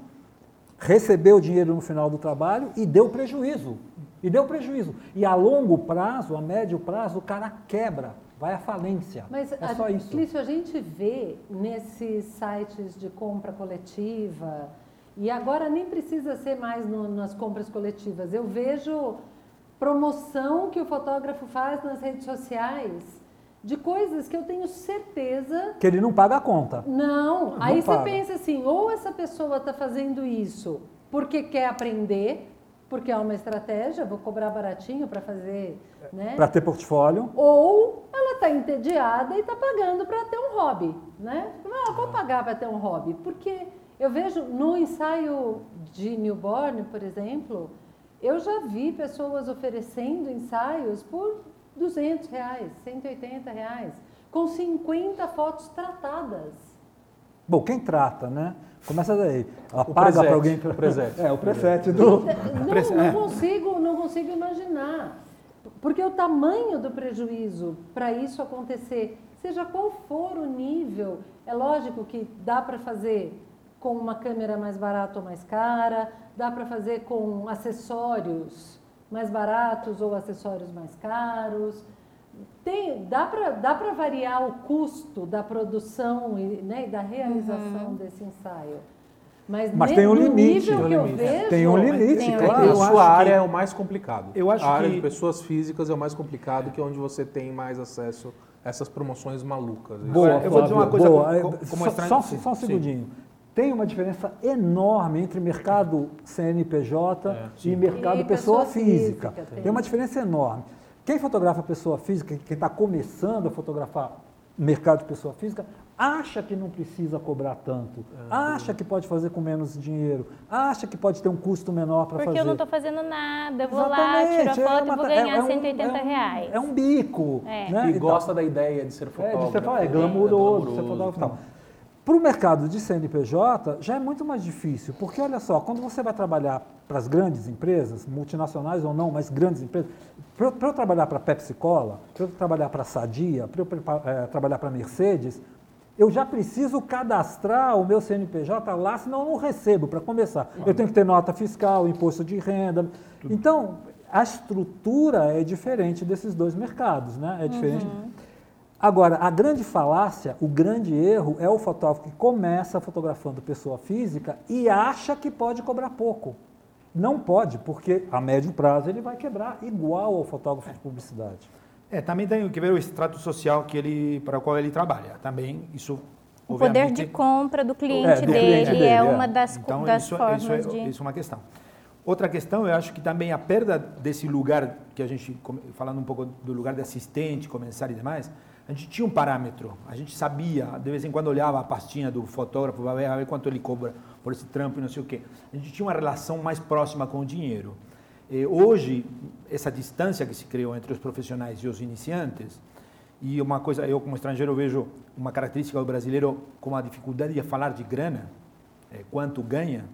recebeu o dinheiro no final do trabalho e deu prejuízo. E deu prejuízo. E a longo prazo, a médio prazo, o cara quebra, vai à falência. Mas, é a, só isso. Clício, a gente vê nesses sites de compra coletiva, e agora nem precisa ser mais no- nas compras coletivas, eu vejo promoção que o fotógrafo faz nas redes sociais de coisas que eu tenho certeza Que ele não paga a conta. não, Não aí você pensa assim, ou essa pessoa está fazendo isso porque quer aprender, porque é uma estratégia, vou cobrar baratinho para fazer, né? Para ter portfólio. Ou ela está entediada e está pagando para ter um hobby, né? Ah, vou pagar para ter um hobby, porque eu vejo no ensaio de newborn, por exemplo, eu já vi pessoas oferecendo ensaios por 200 reais, 180 reais, com 50 fotos tratadas. Bom, quem trata, né? Começa daí. Ela O paga para alguém. o presete. É, o presete do. Não, não consigo, não consigo imaginar. Porque o tamanho do prejuízo para isso acontecer, seja qual for o nível, é lógico que dá para fazer com uma câmera mais barata ou mais cara, dá para fazer com acessórios mais baratos ou acessórios mais caros. Tem, dá para dá para variar o custo da produção e, né, e da realização desse ensaio. Mas, Mas tem um limite. nível Tem um que eu limite. vejo, Tem um limite, Tem um claro. a sua área que- é o mais complicado. Eu acho a área que- de pessoas físicas é o mais complicado, que é onde você tem mais acesso a essas promoções malucas. Boa, eu vou dizer uma coisa boa. co- co- como só, só, só um sim. Tem uma diferença enorme entre mercado CNPJ É, e mercado E pessoa, pessoa física. física, tem. tem. uma diferença enorme. Quem fotografa pessoa física, quem está começando a fotografar mercado de pessoa física, acha que não precisa cobrar tanto, É, acha que pode fazer com menos dinheiro, acha que pode ter um custo menor para fazer. Porque eu não estou fazendo nada, eu vou lá, Exatamente, tiro a é foto uma- e vou é- ganhar é um- 180 é um- reais. É um bico. É. Né? E Então, gosta da ideia de ser é, fotógrafo. de você falar, é né? glamouroso, É você fotógrafo e tal. Para o mercado de CNPJ já é muito mais difícil, porque olha só, quando você vai trabalhar para as grandes empresas, multinacionais ou não, mas grandes empresas, para eu trabalhar para a Pepsi Cola, para eu trabalhar para a Sadia, para eu é, trabalhar para a Mercedes, eu já preciso cadastrar o meu CNPJ lá, senão eu não recebo para começar. Eu tenho que ter nota fiscal, imposto de renda. Então, a estrutura é diferente desses dois mercados, né? É diferente. Uhum. Agora, a grande falácia, o grande erro é o fotógrafo que começa fotografando pessoa física e acha que pode cobrar pouco. Não pode, porque a médio prazo ele vai quebrar igual ao fotógrafo de publicidade. É, também tem que ver o extrato social que ele, para o qual ele trabalha. Também isso o poder de compra do cliente, é, do dele, cliente dele, é uma das, então, das isso, formas isso é, de... Isso é uma questão. Outra questão, eu acho que também a perda desse lugar, que a gente, falando um pouco do lugar de assistente, começar e demais, a gente tinha um parâmetro, a gente sabia, de vez em quando olhava a pastinha do fotógrafo, ver, ver quanto ele cobra por esse trampo e não sei o quê. A gente tinha uma relação mais próxima com o dinheiro. E hoje, essa distância que se criou entre os profissionais e os iniciantes, e uma coisa, eu como estrangeiro vejo uma característica do brasileiro como a dificuldade de falar de grana, é, quanto ganha,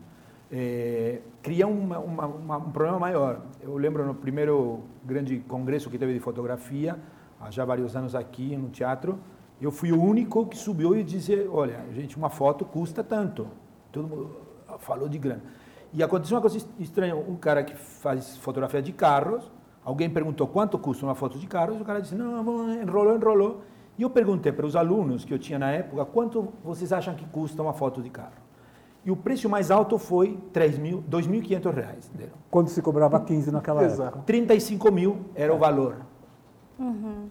é, cria uma, uma, uma, um problema maior. Eu lembro no primeiro grande congresso que teve de fotografia, há já vários anos aqui no teatro, eu fui o único que subiu e disse, olha, gente, uma foto custa tanto. Todo mundo falou de grana. E aconteceu uma coisa estranha, um cara que faz fotografia de carros, alguém perguntou quanto custa uma foto de carros, e o cara disse, não, enrolou, enrolou. E eu perguntei para os alunos que eu tinha na época, quanto vocês acham que custa uma foto de carro? E o preço mais alto foi 3 mil, 2.500 reais. Quando se cobrava 15 naquela época. 35 mil era o valor uhum.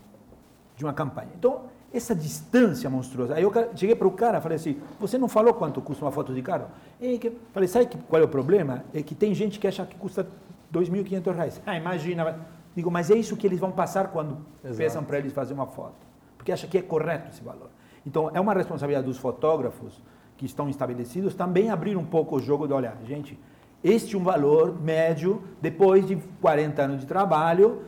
de uma campanha. Então, essa distância monstruosa. Aí eu cheguei para o cara e falei assim: Você não falou quanto custa uma foto de carro? E que, falei: Sabe que, qual é o problema? É que tem gente que acha que custa 2.500 reais. Ah, imagina. Digo, mas é isso que eles vão passar quando Exato. peçam para eles fazer uma foto. Porque acha que é correto esse valor. Então, é uma responsabilidade dos fotógrafos que estão estabelecidos também abrir um pouco o jogo de olhar, gente, este é um valor médio depois de 40 anos de trabalho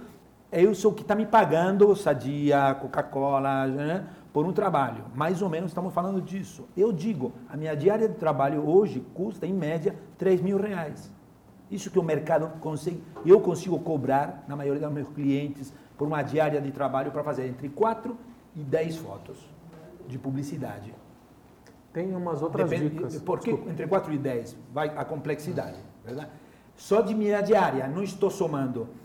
eu sou o que está me pagando Sadia, Coca-Cola, né, por um trabalho. Mais ou menos estamos falando disso. Eu digo, a minha diária de trabalho hoje custa, em média, 3 mil reais. Isso que o mercado consegue, eu consigo cobrar, na maioria dos meus clientes, por uma diária de trabalho para fazer entre 4 e 10 fotos de publicidade. Tem umas outras Depende, dicas. Porque entre 4 e 10 vai a complexidade, verdade? Só de minha diária, não estou somando é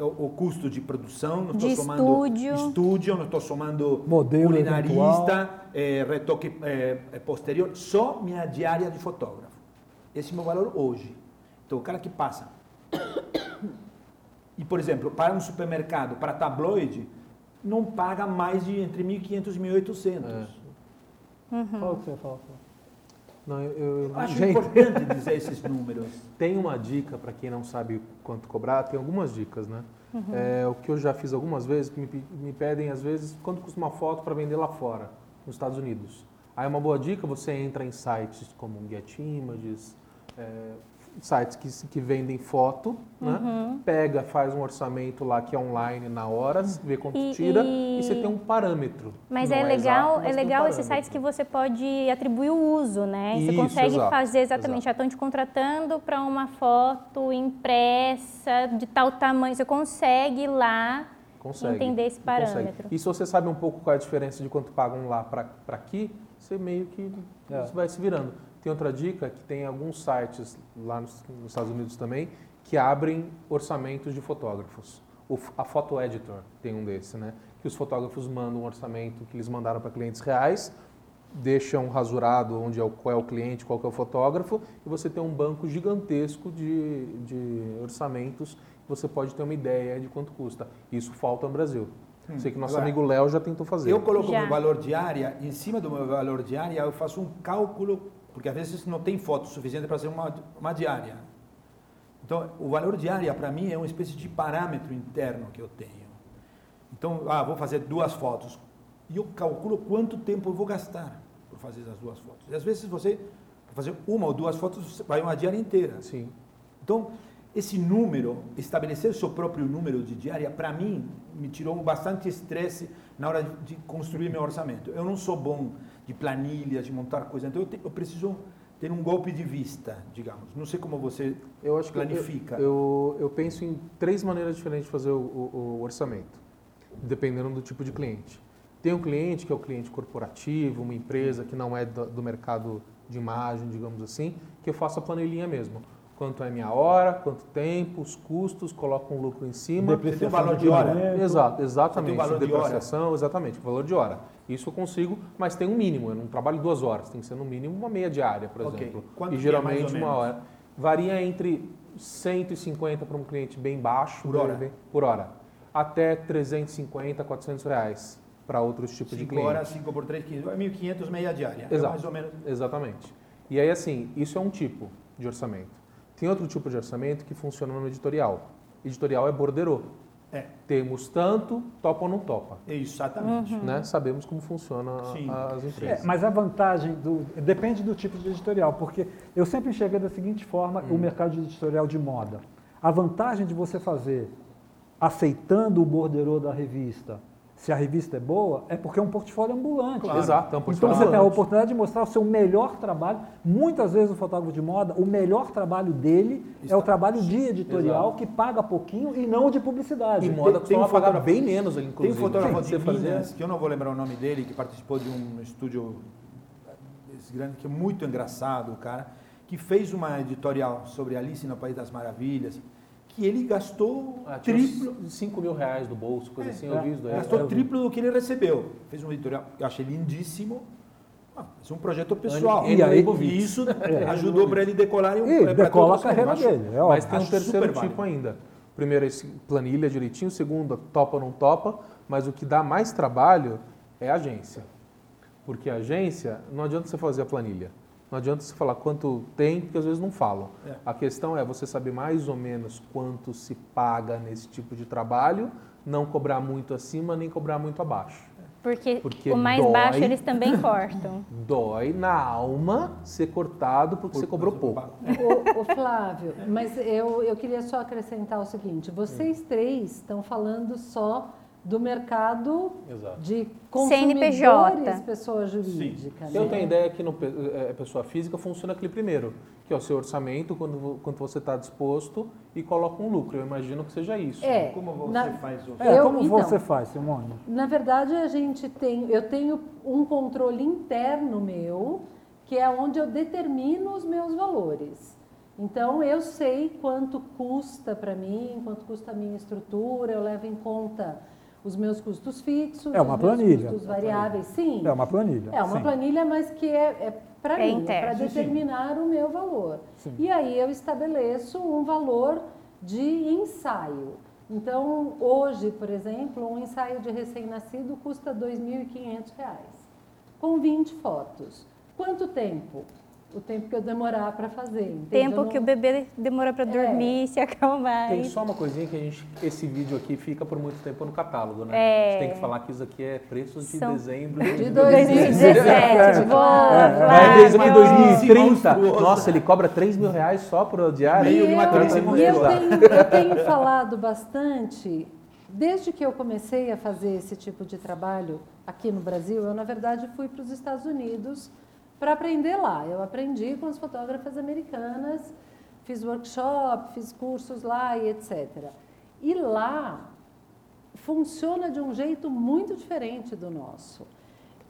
o, o custo de produção, não estou somando estúdio, estúdio não estou somando Modelo culinarista, é, retoque é, é, posterior, só minha diária de fotógrafo. Esse é o meu valor hoje. Então, o cara que passa. E, por exemplo, para um supermercado, para tabloide, não paga mais de entre 1.500 e 1.800. É. Uhum. Qual que você fala? Não, eu, eu, Acho gente, importante dizer esses números. Tem uma dica para quem não sabe quanto cobrar, tem algumas dicas, né? Uhum. É, o que eu já fiz algumas vezes, me, me pedem às vezes quanto custa uma foto para vender lá fora, nos Estados Unidos. Aí uma boa dica, você entra em sites como Get Images, é, sites que, que vendem foto, né? Uhum. pega, faz um orçamento lá que é online na hora, vê quanto e, tira e... e você tem um parâmetro. Mas é, é legal, exato, mas é legal um esses sites que você pode atribuir o uso, né? Isso, você consegue exato, fazer exatamente, exato. já estão te contratando para uma foto impressa de tal tamanho, você consegue lá consegue, entender esse parâmetro. Consegue. E se você sabe um pouco qual é a diferença de quanto pagam lá para aqui, você meio que é. vai se virando. Tem outra dica que tem alguns sites lá nos, nos Estados Unidos também que abrem orçamentos de fotógrafos. O, a Photo Editor tem um desse, né? Que os fotógrafos mandam um orçamento que eles mandaram para clientes reais, deixam rasurado onde é o, qual é o cliente, qual é o fotógrafo, e você tem um banco gigantesco de, de orçamentos você pode ter uma ideia de quanto custa. Isso falta no Brasil. Hum. Sei que nosso Agora, amigo Léo já tentou fazer. Eu coloco o meu valor diária, em cima do meu valor diária, eu faço um cálculo porque às vezes não tem foto suficiente para ser uma, uma diária. Então, o valor diária para mim é uma espécie de parâmetro interno que eu tenho. Então, ah, vou fazer duas fotos. E eu calculo quanto tempo eu vou gastar por fazer as duas fotos. E às vezes você, para fazer uma ou duas fotos, vai uma diária inteira. Sim. Então, esse número, estabelecer o seu próprio número de diária, para mim, me tirou bastante estresse na hora de construir meu orçamento. Eu não sou bom de planilhas, de montar coisas. Então eu, te, eu preciso ter um golpe de vista, digamos. Não sei como você Eu acho que eu- planifica. Eu, eu penso em três maneiras diferentes de fazer o, o- o orçamento, dependendo do tipo de cliente. Tem um cliente que é o cliente corporativo, uma empresa que não é do, do mercado de imagem, digamos assim, que eu faço a planilhinha mesmo. Quanto é minha hora, quanto tempo, os custos, coloco um lucro em cima. Um valor de hora? Exato, exatamente. Tem valor de hora? Depreciação, exatamente, valor de hora. Isso eu consigo, mas tem um mínimo. Eu não trabalho duas horas, tem que ser no mínimo uma meia diária, por Ok. exemplo. Quanto e é geralmente uma hora. Varia entre 150 para um cliente bem baixo, Por hora? bem- por hora, até 350, 400 reais para outros tipos de 5 cliente. horas, 5 por 3, 15, 1.500 meia diária. É Exato. mais ou menos. Exatamente. E aí, assim, isso é um tipo de orçamento. Tem outro tipo de orçamento que funciona no editorial. Editorial é borderô. É, Temos tanto, topa ou não topa. exatamente. Né? Sabemos como funciona Sim. as É, empresas. mas a vantagem do. Depende do tipo de editorial, porque eu sempre enxerguei da seguinte forma o mercado de editorial de moda. A vantagem de você fazer aceitando o borderô da revista, se a revista é boa, é porque é um portfólio ambulante. Claro. Exato, é um Então portfólio você tem a ambulante. oportunidade de mostrar o seu melhor trabalho. Muitas vezes o fotógrafo de moda, o melhor trabalho dele é o trabalho de editorial Exato. que paga pouquinho e não de publicidade. E moda tem costuma um fotógrafo- bem menos, ele, Tem um inclusive. fotógrafo Você de Minas, que eu não vou lembrar o nome dele, que participou de um estúdio desse grande, que é muito engraçado, o cara, que fez uma editorial sobre Alice no País das Maravilhas, que ele gastou Ah, triplo. uns 5 mil reais do bolso, coisa assim, eu é, vi isso daí. Gastou vi. triplo do que ele recebeu. Fez um editorial que eu achei lindíssimo. Ah, Mas um projeto pessoal. Ele- E aí- E isso ajudou para ele decolar e, um- E decola a carreira acho- dele. É Mas tem um terceiro tipo válido. ainda. Primeiro, esse planilha direitinho. Segundo, topa ou não topa. Mas o que dá mais trabalho é a agência. Porque a agência, não adianta você fazer a planilha. Não adianta você falar quanto tem, porque às vezes não falam. É. A questão é você saber mais ou menos quanto se paga nesse tipo de trabalho, não cobrar muito acima, nem cobrar muito abaixo. Porque, Porque o mais dói. baixo eles também cortam. Dói na alma ser cortado porque você cobrou pouco. Ô, ô, Flávio, mas eu, eu queria só acrescentar o seguinte: vocês três estão falando só do mercado Exato. de CNPJ. consumidores, pessoa jurídica. Eu né? tenho ideia que no pe- eh, pessoa física funciona aquele primeiro, que é o seu orçamento, quando, quanto você está disposto e coloca um lucro. Eu imagino que seja isso. É, Como você na- faz o... É, Eu- como então, você faz, Simone? Na verdade, a gente tem, eu tenho um controle interno meu, que é onde eu determino os meus valores. Então, eu sei quanto custa para mim, quanto custa a minha estrutura, eu levo em conta os meus custos fixos, É uma os meus planilha. custos variáveis. Sim, É uma planilha. é uma sim. planilha, mas que é, é para É mim, interno. para Sim, sim. determinar o meu valor. Sim. E aí eu estabeleço um valor de ensaio. Então, hoje, por exemplo, um ensaio de recém-nascido custa R$ 2.500, com 20 fotos. Quanto tempo? O tempo que eu demorar para fazer. entende? Eu Tempo não- que o bebê demora para dormir, se acalmar. Tem só uma coisinha que a gente, esse vídeo aqui fica por muito tempo no catálogo, né? É. A gente tem que falar que isso aqui é preços de São- dezembro De 2017. Boa, Vai desde Flávio. 2030. Monstruoso. Nossa, ele cobra 3 mil reais só por diário? Meio de uma E eu- crise e eu tenho, eu tenho falado bastante, desde que eu comecei a fazer esse tipo de trabalho aqui no Brasil, eu, na verdade, fui para os Estados Unidos para aprender lá. Eu aprendi com as fotógrafas americanas, fiz workshop, fiz cursos lá e etc. E lá funciona de um jeito muito diferente do nosso.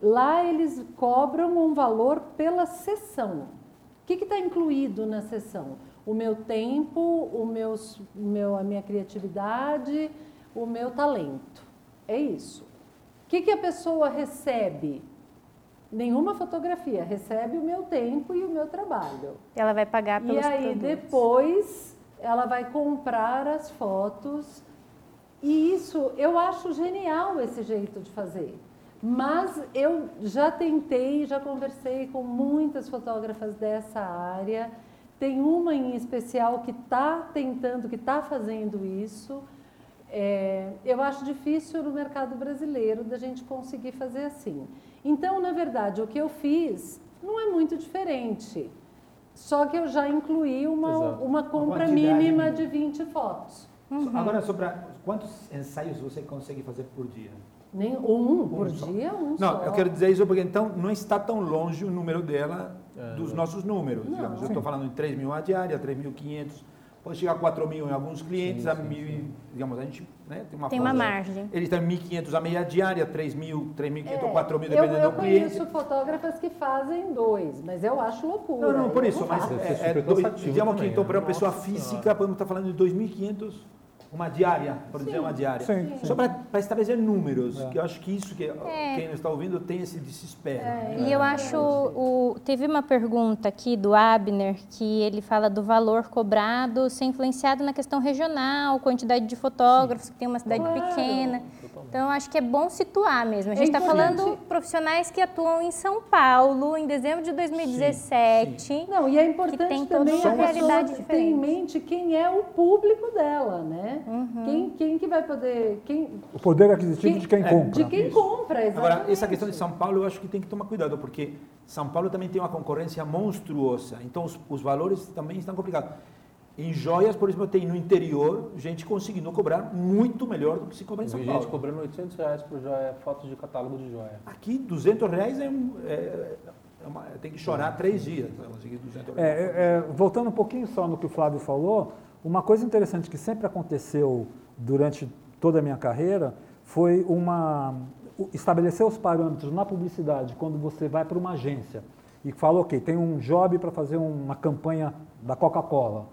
Lá eles cobram um valor pela sessão. O que está incluído na sessão? O meu tempo, o meus, o meu, a minha criatividade, o meu talento. É isso. O que, que a pessoa recebe? Nenhuma fotografia, recebe o meu tempo e o meu trabalho. Ela vai pagar pelos E aí produtos. depois ela vai comprar as fotos. E isso eu acho genial esse jeito de fazer. Mas eu já tentei, já conversei com muitas fotógrafas dessa área. Tem uma em especial que está tentando, que está fazendo isso. É, eu acho difícil no mercado brasileiro da gente conseguir fazer assim. Então, na verdade, o que eu fiz não é muito diferente. Só que eu já incluí uma, Exato. uma compra quantidade mínima de 20 fotos. Agora, sobre a- quantos ensaios você consegue fazer por dia? Nem um por dia, um Não, só. eu quero dizer isso porque então não está tão longe o número dela É, dos né? nossos números. Não. digamos. Eu estou falando em 3 mil a diária, 3.500, pode chegar a 4 mil em alguns clientes, Sim, a sim, mil, sim. digamos, a gente né, tem uma Tem uma margem. Eles têm 1.500 a meia diária, 3.000, 3.500 ou 4.000, eu, dependendo eu do cliente. conheço fotógrafas que fazem dois, mas eu acho loucura. Não, não, por Eu isso, mas é, é super dois, digamos também, que então né? para uma pessoa física podemos estar falando de 2.500 uma diária, por dizer uma diária. Sim, Só para estabelecer números, É. que eu acho que isso que É. quem não está ouvindo tem esse desespero. né? E eu acho, o, teve uma pergunta aqui do Abner, que ele fala do valor cobrado ser influenciado na questão regional, quantidade de fotógrafos, que tem uma cidade Claro. pequena. Então, acho que é bom situar mesmo. A É gente está importante. falando profissionais que atuam em São Paulo em dezembro de 2017. Não, e é importante tem também a realidade ter em diferente. mente quem é o público dela, né? Uhum. Quem, quem que vai poder... Quem, O poder aquisitivo de quem É, compra. de quem compra, exatamente. Agora, essa questão de São Paulo, eu acho que tem que tomar cuidado, porque São Paulo também tem uma concorrência monstruosa, então os, os valores também estão complicados. Em joias, por exemplo, tem no interior gente conseguindo cobrar muito melhor do que se cobra em Eu São Paulo. gente cobrando 800 reais por joia, fotos de catálogo de joia. Aqui, 200 reais é, um, é, é uma- tem que chorar três dias para conseguir 200 reais. É, é, é, voltando um pouquinho só no que o Flávio falou, uma coisa interessante que sempre aconteceu durante toda a minha carreira foi uma estabelecer os parâmetros na publicidade quando você vai para uma agência e fala, ok, tem um job para fazer uma campanha da Coca-Cola.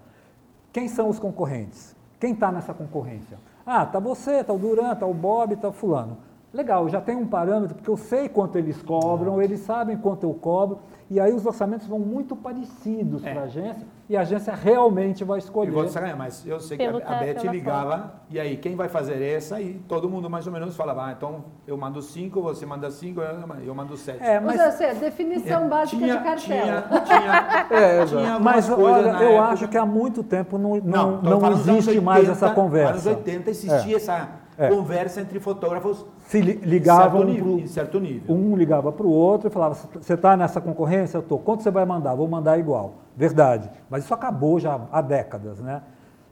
Quem são os concorrentes? Quem está nessa concorrência? Ah, tá você, tá o Duran, tá o Bob, tá o fulano. Legal, já tenho um parâmetro, porque eu sei quanto eles cobram, eles sabem quanto eu cobro, e aí os orçamentos vão muito parecidos É. para a agência, e a agência realmente vai Eu escolher. vou sacanagem, mas eu sei que Pelo a, a Beth ligava, e aí, quem vai fazer essa? E todo mundo mais ou menos falava, ah, então eu mando cinco, você manda cinco, eu mando sete. É, Mas, mas, assim, definição É, básica tinha, de cartela. Tinha, tinha, É, tinha mas olha, eu época. acho que há muito tempo não, não, Não, não existe mais 80, essa conversa. Nos anos 80 existia essa É. conversa entre fotógrafos Se ligavam certo nível, pro- em certo nível. Um ligava para o outro e falava: Você está nessa concorrência? Eu estou. Quanto você vai mandar? Vou mandar igual. Verdade. Mas isso acabou já há décadas, né?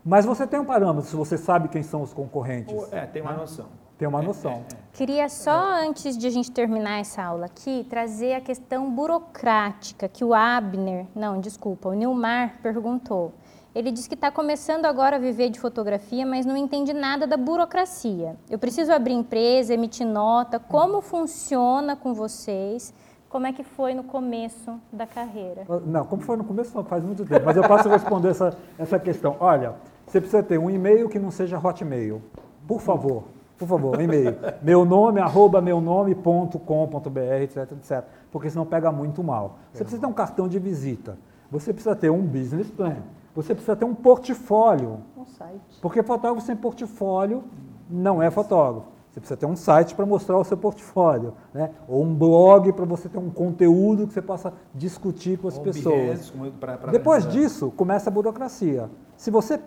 Mas você tem um parâmetro, se você sabe quem são os concorrentes. É, tem uma noção. Tem uma É, noção. é, é. Queria só, antes de a gente terminar essa aula aqui, trazer a questão burocrática que o Abner, não, desculpa, o Nilmar perguntou. Ele disse que está começando agora a viver de fotografia, mas não entende nada da burocracia. Eu preciso abrir empresa, emitir nota, como funciona com vocês, como é que foi no começo da carreira? Não, como foi no começo, faz muito tempo, mas eu posso responder essa, essa questão. Olha, você precisa ter um e-mail que não seja hotmail. Por favor, por favor, e-mail. meu nome, arroba meu nome.com.br, etc, etc. Porque senão pega muito mal. Você precisa ter um cartão de visita. Você precisa ter um business plan. Você precisa ter um portfólio. Um site. Porque fotógrafo sem portfólio não é fotógrafo. Você precisa ter um site para mostrar o seu portfólio, né? ou um blog para você ter um conteúdo que você possa discutir com as Ou pessoas. Pra- pra Depois vender. disso, começa a burocracia. Se você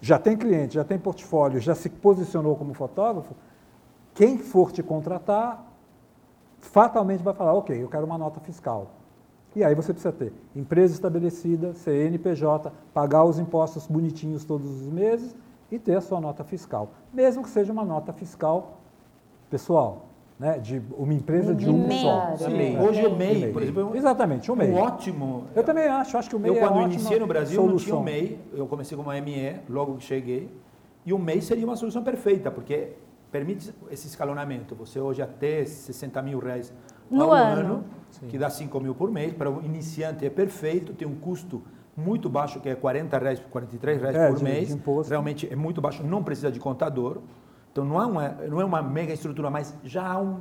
já tem cliente, já tem portfólio, já se posicionou como fotógrafo, quem for te contratar, fatalmente vai falar, ok, eu quero uma nota fiscal. E aí você precisa ter empresa estabelecida, CNPJ, pagar os impostos bonitinhos todos os meses e ter a sua nota fiscal. Mesmo que seja uma nota fiscal pessoal, né? de uma empresa de um MEI. só. Sim, Sim, Hoje o é. MEI, por exemplo, é um- Exatamente, o um MEI. ótimo. Eu também acho, acho que o MEI Eu, é quando ótima iniciei no Brasil, não tinha solução. o MEI. Eu comecei como ME, logo que cheguei. E o MEI seria uma solução perfeita, porque permite esse escalonamento. Você hoje até 60 mil reais No ao ano. que dá 5 mil por mês. Para o iniciante é perfeito, tem um custo muito baixo, que é 40 reais, 43 reais É, por de- mês. de imposto. Realmente é muito baixo, não precisa de contador. Então não é uma, não é uma mega estrutura, mas já há um,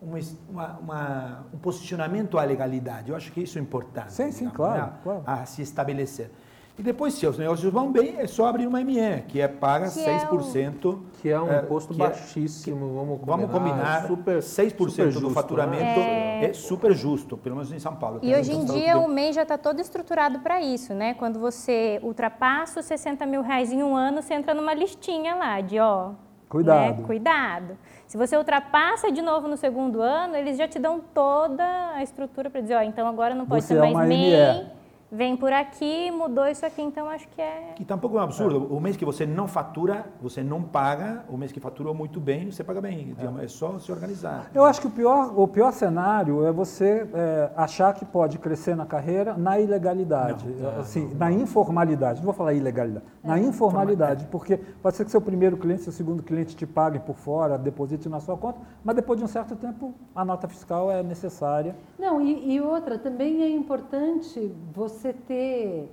uma, uma- uma- um posicionamento à legalidade. Eu acho que isso é importante. Sim, sim, claro, né? claro. a se estabelecer. E depois, se os negócios vão bem, é só abrir uma ME, que é paga Que é 6%. Que é um É, imposto que é- baixíssimo, vamos combinar. Vamos combinar, super, 6% super do justo, faturamento né? é... super justo, pelo menos em São Paulo. E hoje em dia o MEI já está todo estruturado para isso, né? Quando você ultrapassa os 60 mil reais em um ano, você entra numa listinha lá de, ó... Cuidado. né? Cuidado. Se você ultrapassa de novo no segundo ano, eles já te dão toda a estrutura para dizer, ó, então agora não pode Você ser é mais uma MEI, ME. Vem por aqui, mudou isso aqui, então acho que é. Que tampouco é um absurdo. O mês que você não fatura, você não paga. O mês que faturou muito bem, você paga bem. É, é só se organizar. Eu acho que o pior, o pior cenário é você é, achar que pode crescer na carreira na ilegalidade, não, assim, não, na informalidade. Não vou falar ilegalidade, é. na informalidade, porque pode ser que seu primeiro cliente, seu segundo cliente te pague por fora, deposite na sua conta, mas depois de um certo tempo a nota fiscal é necessária. Não, e, e outra, também é importante você você ter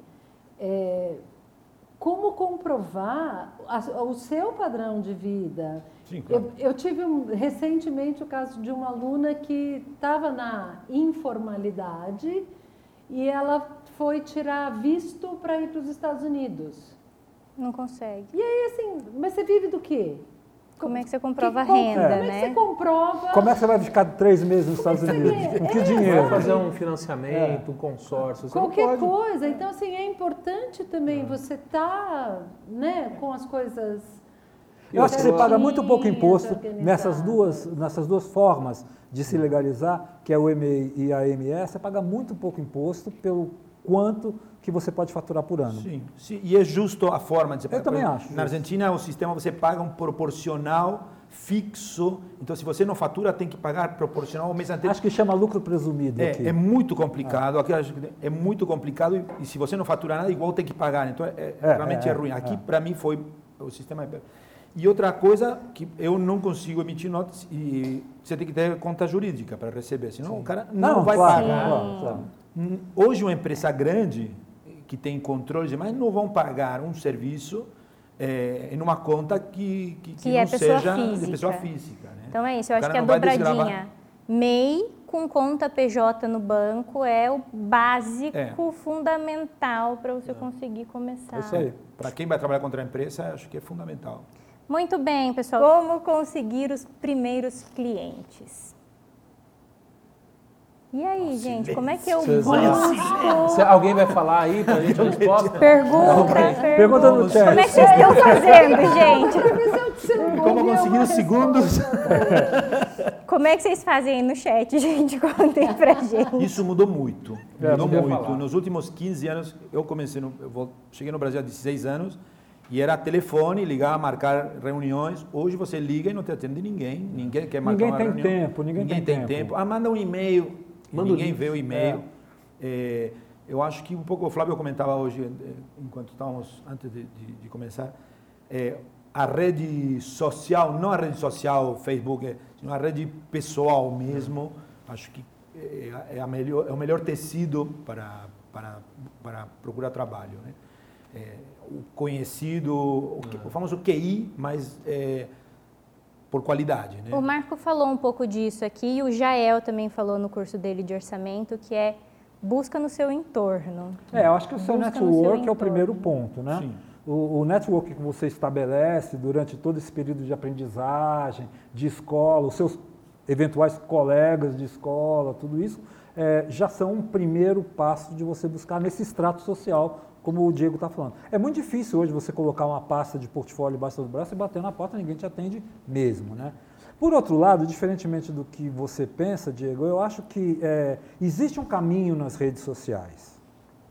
é, como comprovar a, o seu padrão de vida. Sim, claro. eu, eu, tive um, recentemente o caso de uma aluna que estava na informalidade e ela foi tirar visto para ir para os Estados Unidos. Não consegue. E aí, assim, mas você vive do quê? Como é que você comprova a renda, como né? Como é que você comprova? Como é que você vai ficar três meses nos Estados Unidos? Com que é, dinheiro? Vai fazer um financiamento, é. um consórcio. Você Qualquer coisa. Então, assim, é importante também é. você estar tá, né, com as coisas... Eu acho que você paga muito pouco imposto nessas duas, nessas duas formas de se legalizar, que é o MEI e a AMS, você paga muito pouco imposto pelo quanto que você pode faturar por ano. Sim, sim. e é justo a forma de você Eu também acho. Na Argentina, o sistema você paga um proporcional fixo, então se você não fatura, tem que pagar proporcional ao mês anterior. Acho que chama lucro presumido é, aqui. É muito complicado, é. aqui é muito complicado e, e, se você não fatura nada, igual tem que pagar, então é, é, é realmente é, é ruim. Aqui, para mim, foi o sistema... E outra coisa que eu não consigo emitir notas e você tem que ter conta jurídica para receber, senão Sim. o cara não, não vai claro, pagar. Claro, claro. Hum, hoje uma empresa grande que tem controle, mas não vão pagar um serviço é, em uma conta que, que, que, que é não seja física. de pessoa física. Né? Então é isso, eu acho que a dobradinha MEI com conta PJ no banco é o básico, é. fundamental para você é. conseguir começar. É isso aí. Para quem vai trabalhar contra a empresa, acho que é fundamental. Muito bem, pessoal. Como conseguir os primeiros clientes? E aí, Nossa, gente, como é que eu busco? alguém vai falar aí para a gente a resposta? Pergunta, pergunta no chat. Como é que vocês estão fazendo, gente? Como conseguir os segundos? Como é que vocês fazem aí no chat, gente? Contem pra gente. Isso mudou muito. É, mudou muito. Falar. Nos últimos 15 anos, eu comecei, no, eu cheguei no Brasil há 16 anos, e era telefone, ligar, marcar reuniões. Hoje você liga e não te atende ninguém. Ninguém quer marcar ninguém uma reunião. Ninguém tem tempo. Ninguém, ninguém tem, tem tempo. tempo. Ah, manda um e-mail Manda ninguém vê o e-mail. É. É, eu acho que um pouco o Flávio comentava hoje, eh, enquanto estávamos antes de, de, de começar, é, a rede social, não a rede social Facebook, é, a rede pessoal mesmo, acho que é, é, melhor, é o melhor tecido para, para, para procurar trabalho. Né? É, o conhecido, o, o famoso QI, mas é, por qualidade. Né? O Marco falou um pouco disso aqui e o Jael também falou no curso dele de orçamento, que é busca no seu entorno. É, eu acho que o seu busca network seu é o primeiro ponto, né? Sim. O, o, network que você estabelece durante todo esse período de aprendizagem, de escola, os seus eventuais colegas de escola, tudo isso, é, já são um primeiro passo de você buscar nesse extrato social como o Diego está falando. É muito difícil hoje você colocar uma pasta de portfólio embaixo do braço e bater na porta, ninguém te atende mesmo. Né? Por outro lado, diferentemente do que você pensa, Diego, eu acho que é, existe um caminho nas redes sociais.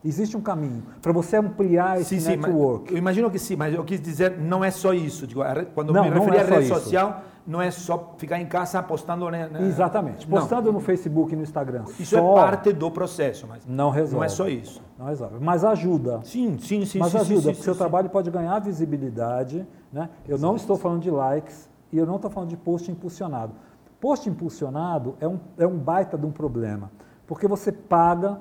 Existe um caminho para você ampliar esse sim, network. Sim, eu imagino que sim, mas eu quis dizer, não é só isso. Digo, quando não, me referi é à rede isso. social, não é só ficar em casa postando. Né, né? Exatamente. Postando não. no Facebook e no Instagram. Isso é parte do processo, mas não resolve. Não é só isso. Não resolve. Mas ajuda. Sim, sim, sim. Mas sim, ajuda, sim, porque seu trabalho pode ganhar visibilidade. Né? Eu não estou falando de likes e eu não estou falando de post impulsionado. Post impulsionado é um, é um baita de um problema, porque você paga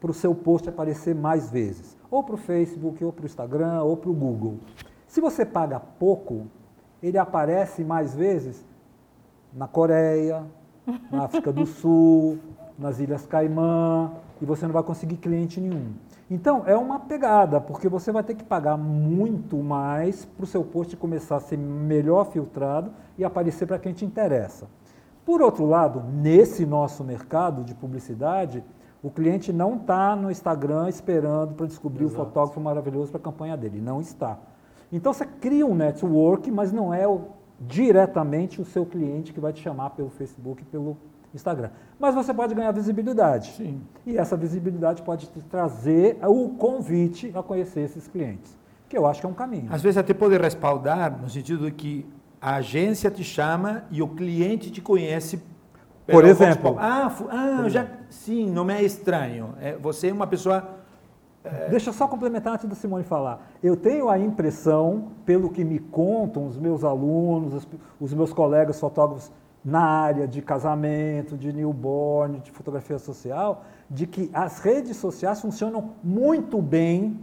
para o seu post aparecer mais vezes, ou para o Facebook, ou para o Instagram, ou para o Google. Se você paga pouco, ele aparece mais vezes na Coreia, na África do Sul, nas Ilhas Caimã, e você não vai conseguir cliente nenhum. Então, é uma pegada, porque você vai ter que pagar muito mais para o seu post começar a ser melhor filtrado e aparecer para quem te interessa. Por outro lado, nesse nosso mercado de publicidade, o cliente não está no Instagram esperando para descobrir Exato. o fotógrafo maravilhoso para a campanha dele. Não está. Então você cria um network, mas não é o, diretamente o seu cliente que vai te chamar pelo Facebook, pelo Instagram. Mas você pode ganhar visibilidade. Sim. E essa visibilidade pode te trazer o convite a conhecer esses clientes, que eu acho que é um caminho. Às vezes até pode respaldar no sentido de que a agência te chama e o cliente te conhece. Por exemplo. Ah, ah já, sim, não me é estranho. É, você é uma pessoa. Deixa eu só complementar antes da Simone falar. Eu tenho a impressão, pelo que me contam os meus alunos, os, os meus colegas fotógrafos na área de casamento, de newborn, de fotografia social, de que as redes sociais funcionam muito bem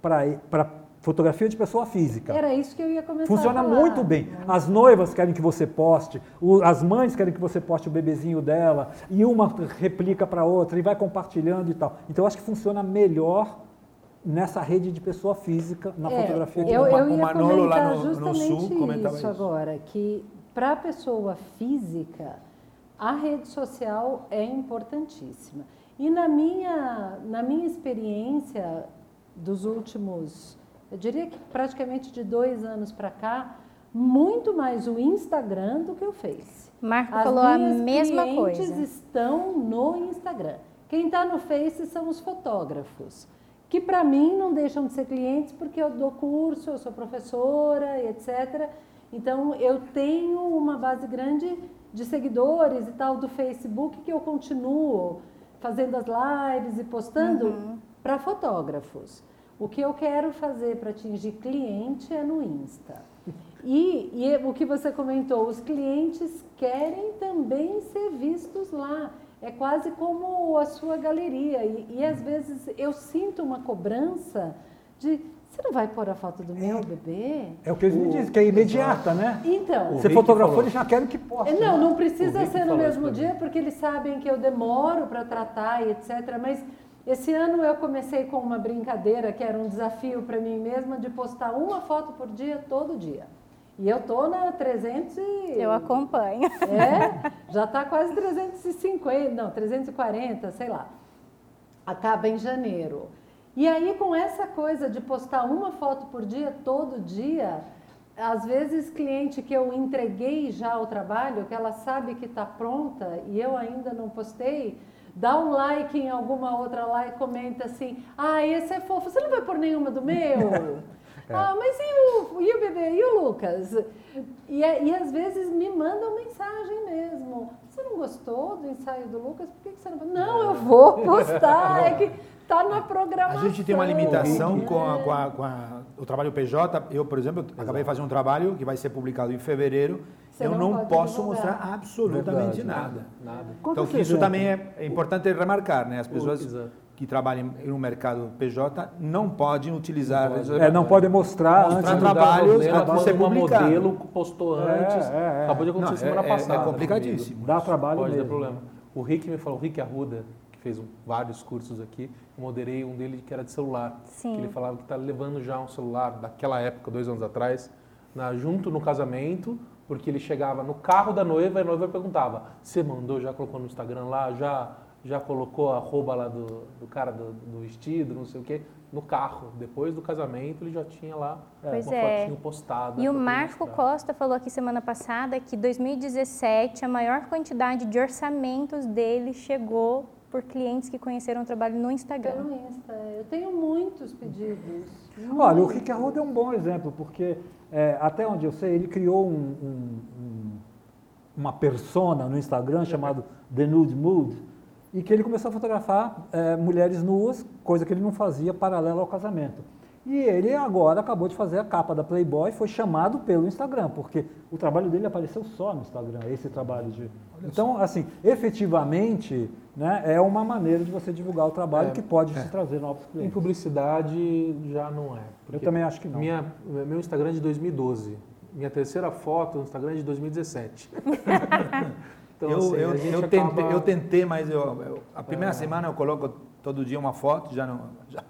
para fotografia de pessoa física. Era isso que eu ia começar Funciona a falar. muito bem. As noivas querem que você poste, o- as mães querem que você poste o bebezinho dela, e uma replica para outra, e vai compartilhando e tal. Então, eu acho que funciona melhor nessa rede de pessoa física, na É, fotografia de eu, uma- eu o ia Manolo lá no- no justamente Sul comentava isso, isso. agora, que para a pessoa física, a rede social é importantíssima. E na minha, na minha experiência dos últimos, eu diria que praticamente de dois anos para cá, muito mais o Instagram do que o Face. Marco As falou a mesma clientes coisa. estão no Instagram. Quem está no Face são os fotógrafos, que para mim não deixam de ser clientes porque eu dou curso, eu sou professora, e etc. Então eu tenho uma base grande de seguidores e tal do Facebook que eu continuo fazendo as lives e postando para fotógrafos. O que eu quero fazer para atingir cliente é no Insta. E, e o que você comentou, os clientes querem também ser vistos lá. É quase como a sua galeria. E, e às vezes eu sinto uma cobrança de você não vai pôr a foto do meu bebê? É o que eles me dizem, que é imediata, né? Então, Você fotografou, eles já querem que poste. é, Não, né? não O precisa ser no mesmo dia, porque eles sabem que eu demoro para tratar e etc. Mas esse ano eu comecei com uma brincadeira que era um desafio para mim mesma de postar uma foto por dia, todo dia. E eu tô na 300 e... Eu acompanho. É, já está quase 350, não, 340, sei lá. Acaba em janeiro. E aí, com essa coisa de postar uma foto por dia, todo dia, às vezes cliente que eu entreguei já o trabalho, que ela sabe que está pronta e eu ainda não postei, dá um like em alguma outra lá e comenta assim: Ah, esse é fofo, você não vai pôr nenhuma do meu? Ah, mas e o, e o bebê? E o Lucas? E, é- e às vezes me mandam mensagem mesmo. Você não gostou do ensaio do Lucas? Por que, que você não... Não, eu vou postar. É que tá na A programação. gente tem uma limitação né? com, a- com a- com a- o trabalho PJ. Eu, por exemplo, acabei de fazer um trabalho que vai ser publicado em fevereiro. Você eu não não, pode posso divulgar. mostrar absolutamente Verdade, nada. Nada. Conta Então, isso exemplo. também é, é importante remarcar, né? As pessoas exato. que trabalham no mercado PJ não podem utilizar... É, não podem mostrar Mostrar antes do trabalhos Problema antes de ser publicado. modelo postou É, antes. é, é. Acabou de acontecer Não, semana é- é- é passada. complicadíssimo. comigo. Dá trabalho Pode mesmo. ter problema. O Rick me falou, o Rick Arruda, que fez um- vários cursos aqui, eu moderei um dele que era de celular. Sim. Que ele falava que está levando já um celular daquela época, dois anos atrás, na- junto no casamento, porque ele chegava no carro da noiva e a noiva perguntava: Você mandou, já colocou no Instagram lá, já, já colocou a arroba lá do, do cara do, do vestido, não sei o quê, no carro. Depois do casamento ele já tinha lá Pois uma é. fotinho postada. E o Marco mostrar. Costa falou aqui semana passada que 2017 a maior quantidade de orçamentos dele chegou por clientes que conheceram o trabalho no Instagram. Pelo Insta. Eu tenho muitos pedidos. Olha, o muitos. Rick Arruda é um bom exemplo, porque é, até onde eu sei, ele criou um- um- um- uma persona no Instagram chamado The Nude Mood, e que ele começou a fotografar é, mulheres nuas, coisa que ele não fazia paralela ao casamento. E ele agora acabou de fazer a capa da Playboy, foi chamado pelo Instagram, porque o trabalho dele apareceu só no Instagram, esse trabalho de. Então, assim, efetivamente, né, é uma maneira de você divulgar o trabalho É, que pode te trazer novos Em clientes. publicidade já não é. Eu também acho que não. Minha, meu Instagram é de 2012. Minha terceira foto no Instagram é de 2017. então, eu, assim, eu, a gente eu, tentei, acaba- eu tentei, mas eu, eu- a primeira É. semana eu coloco todo dia uma foto, já não. Já,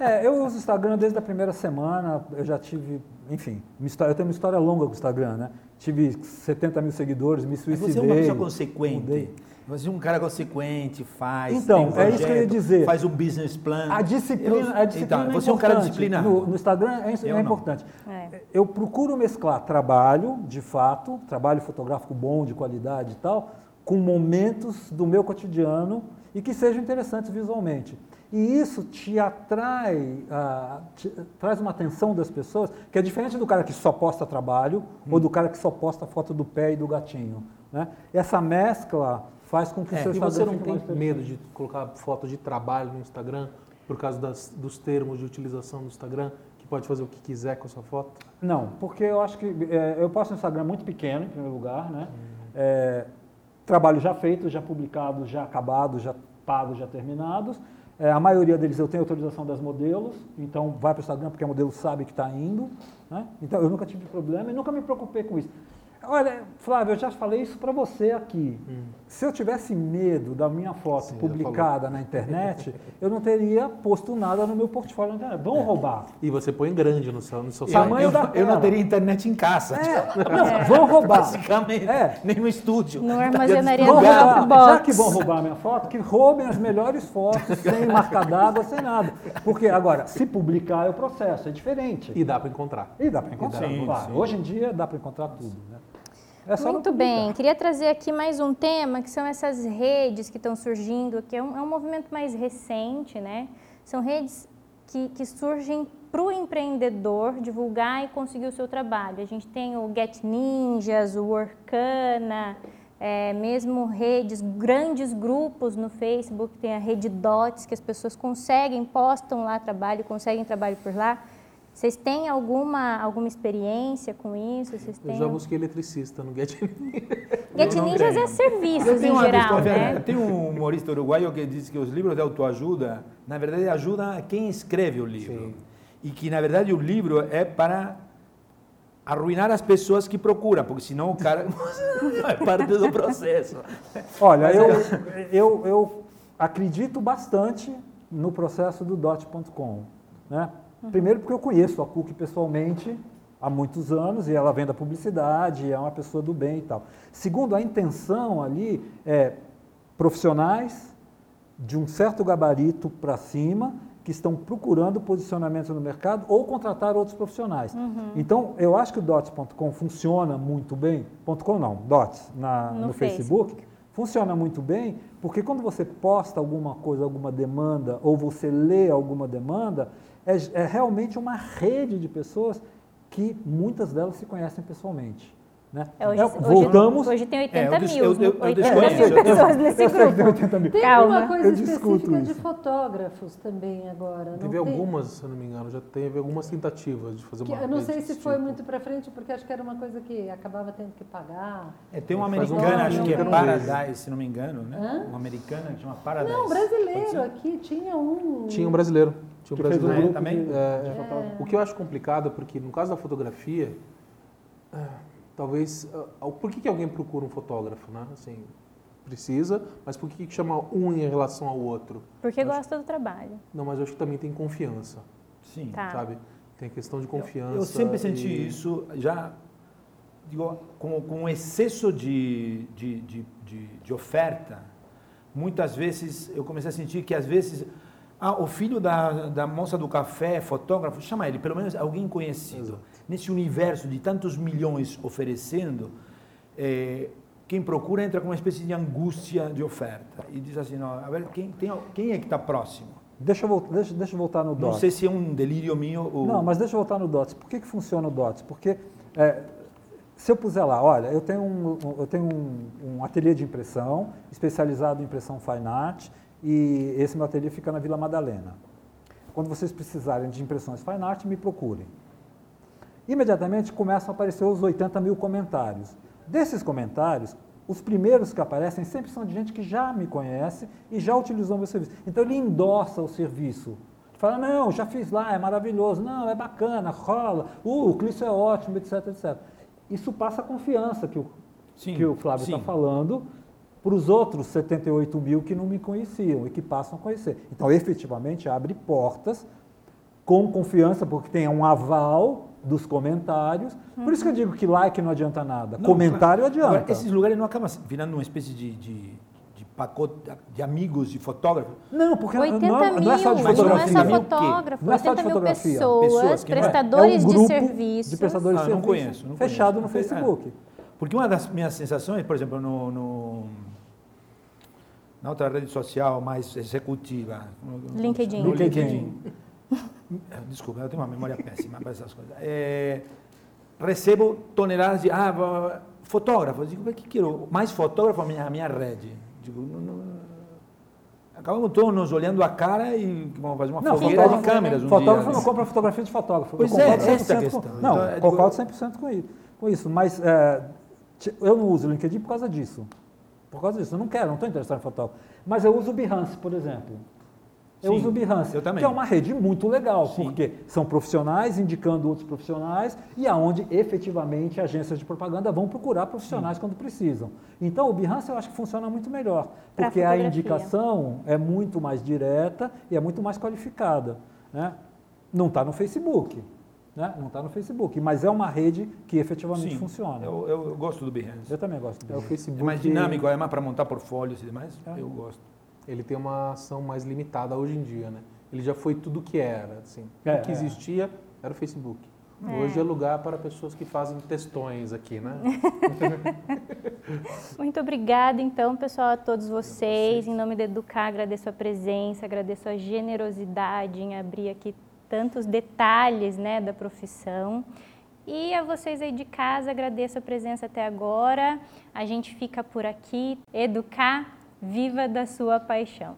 É, eu uso o Instagram desde a primeira semana, eu já tive, enfim, uma história- eu tenho uma história longa com o Instagram, né? Tive 70 mil seguidores, me suicidei. você é uma pessoa consequente. mudei. Você é um cara consequente, faz. Então, tem é isso que eu ia projeto, dizer. Faz um business plan. A disciplina, Eu- a disciplina então, é você é um cara disciplinado. No, no Instagram é, é importante. É. Eu procuro mesclar trabalho, de fato, trabalho fotográfico bom, de qualidade e tal, com momentos do meu cotidiano e que sejam interessantes visualmente. E isso te atrai, ah, te- traz uma atenção das pessoas, que é diferente do cara que só posta trabalho ou do cara que só posta foto do pé e do gatinho. Né? Essa mescla faz com que o seu É, E Instagram você não tem medo de colocar foto de trabalho no Instagram por causa das- dos termos de utilização do Instagram, que pode fazer o que quiser com a sua foto? Não, porque eu acho que é, eu posto no Instagram muito pequeno, em primeiro lugar, né? É, trabalho já feito, já publicado, já acabado, já pagos, já terminados. É, a maioria deles eu tenho autorização das modelos, então vai para o Instagram porque a modelo sabe que está indo. Né? Então eu nunca tive problema e nunca me preocupei com isso. Olha, Flávio, eu já falei isso para você aqui. Se eu tivesse medo da minha foto Sim, publicada na internet, eu não teria posto nada no meu portfólio na internet. Vão roubar. E você põe grande no seu, no seu Tamanho eu, da eu não tela. teria internet em casa. É, não, vão roubar. Basicamente. É. Nem no estúdio. Não armazenaria Vão roubar. Já que vão roubar a minha foto, que roubem as melhores fotos, sem marca d'água, sem nada. Porque, agora, se publicar é o processo, é diferente. E dá para encontrar. E dá para encontrar, Sim, sim. Hoje em dia dá para encontrar tudo. Né? É Muito bem, queria trazer aqui mais um tema, que são essas redes que estão surgindo, que é um, é um movimento mais recente, né? São redes que, que surgem para o empreendedor divulgar e conseguir o seu trabalho. A gente tem o Get Ninjas, o Workana, é, mesmo redes, grandes grupos no Facebook, tem a rede Dots, que as pessoas conseguem, postam lá trabalho, conseguem trabalho por lá. Vocês têm alguma, alguma experiência com isso? Vocês Eu têm já algum- busquei eletricista no Get Get Eu não Ninjas é serviços Eu em geral, né? Tem um humorista uruguaio que diz que os livros de autoajuda, na verdade, ajudam a quem escreve o livro. Sim. E que, na verdade, o livro é para arruinar as pessoas que procuram, porque senão o cara não é parte do processo. Olha, eu, eu, eu acredito bastante no processo do dot.com. Né? Primeiro porque eu conheço a Cook pessoalmente há muitos anos e ela vem da publicidade, é uma pessoa do bem e tal. Segundo, a intenção ali é profissionais de um certo gabarito para cima que estão procurando posicionamento no mercado ou contratar outros profissionais. Então, eu acho que o dots.com funciona muito bem, .com não, dots na, No no, Facebook, funciona muito bem, porque quando você posta alguma coisa, alguma demanda, ou você lê alguma demanda, é, é realmente uma rede de pessoas que muitas delas se conhecem pessoalmente. Né? É, hoje, É, hoje- voltamos. Hoje tem 80 É, eu mil, eu- eu- eu 80 desconheço. mil pessoas nesse tem grupo. 80 mil. Tem Calma, uma coisa específica de isso. fotógrafos também agora. Não Teve tem? algumas, se eu não me engano, já teve algumas tentativas de fazer Que uma eu não sei se foi tipo. muito para frente, porque acho que era uma coisa que acabava tendo que pagar. É, tem uma um americana, acho que é não. Paradise, se não me engano, né? Hã? Uma americana que chama Paradise. Não, brasileiro aqui tinha um. Tinha um brasileiro. Tinha um Que fez um brasileiro. grupo também? de- É, de fotógrafos. O que eu acho complicado é porque, no caso da fotografia, ah, talvez. Por que, que alguém procura um fotógrafo, né? Assim, precisa, mas por que, que chama um em relação ao outro? Porque Acho- gosta do trabalho. Não, mas eu acho que também tem confiança, Sim. Tá. sabe? Tem questão de confiança. Eu sempre senti e- isso, já digo, com, com um excesso de, de, de, de, de oferta, muitas vezes eu comecei a sentir que às vezes ah, o filho da, da moça do café é fotógrafo, chama ele, pelo menos alguém conhecido. Exato. Nesse universo de tantos milhões oferecendo, eh, quem procura entra com uma espécie de angústia de oferta e diz assim, não, a ver, quem, tem, quem é que está próximo? Deixa eu, vol- deixa, deixa eu voltar no Não Dots. sei se é um delírio meu ou... Não, mas deixa eu voltar no DOTS. Por que, que funciona o DOTS? Porque é, se eu puser lá, olha, eu tenho, um- eu tenho um, um ateliê de impressão especializado em impressão fine art e esse meu ateliê fica na Vila Madalena. Quando vocês precisarem de impressões fine art, me procurem. Imediatamente começam a aparecer os 80 mil comentários. Desses comentários, os primeiros que aparecem sempre são de gente que já me conhece e já utilizou meu serviço. Então ele endossa o serviço. Fala, não, já fiz lá, é maravilhoso, não, é bacana, rola, uh, o Clício é ótimo, etc, etc. Isso passa a confiança que o, Sim, que o Flávio está falando para os outros 78 mil que não me conheciam e que passam a conhecer. Então, efetivamente, abre portas com confiança, porque tem um aval dos comentários. Por isso que eu digo que like não adianta nada. Não, Comentário claro. adianta. Agora, esses lugares não acabam virando uma espécie de, de, de pacote de amigos, de fotógrafos? Não, porque 80 não, é- mil, não é só de mas não é fotografia. só fotógrafo, Não é só 80 de mil fotografia. pessoas, Pessoas não é- prestadores é um de serviços. de prestadores Ah, de eu não serviço, conheço, não fechado conheço. no Facebook. Porque uma das minhas sensações, por exemplo, no, no na outra rede social mais executiva, LinkedIn. no LinkedIn. Desculpa, eu tenho uma memória péssima para essas coisas. É, recebo toneladas de ah, fotógrafos. Digo, mas que quero? Mais fotógrafo a minha, minha rede. Digo, não, não, acabamos todos nos olhando a cara e vamos fazer uma Não, fogueira de câmeras né? um Fotógrafo dia. não compra fotografia de fotógrafo. Pois eu é, essa é a 100% questão. Com, não, Então, é, concordo 100% com isso, com isso. Mas é, eu não uso o LinkedIn por causa disso. Por causa disso. Eu não quero, não estou interessado em fotógrafo. Mas eu uso o Behance, por exemplo. Eu Sim, uso o Behance, eu também. que é uma rede muito legal, Sim. porque são profissionais indicando outros profissionais e aonde efetivamente agências de propaganda vão procurar profissionais quando precisam. Então o Behance eu acho que funciona muito melhor, porque a fotografia. indicação é muito mais direta e é muito mais qualificada. Né? Não está no Facebook, né? não está no Facebook, mas é uma rede que efetivamente Sim, funciona. Eu, Eu, eu gosto do Behance. também gosto do É o Behance. Facebook. É mais dinâmico, é mais para montar portfólios e demais. É. Eu gosto. Ele tem uma ação mais limitada hoje em dia, né? Ele já foi tudo que era, assim. É, o que é. existia era o Facebook. É. Hoje é lugar para pessoas que fazem textões aqui, né? Muito obrigada, então, pessoal, a todos vocês. Em nome da Educar, agradeço a presença, agradeço a generosidade em abrir aqui tantos detalhes né, da profissão. E a vocês aí de casa, agradeço a presença até agora. A gente fica por aqui. Educar, viva da sua paixão.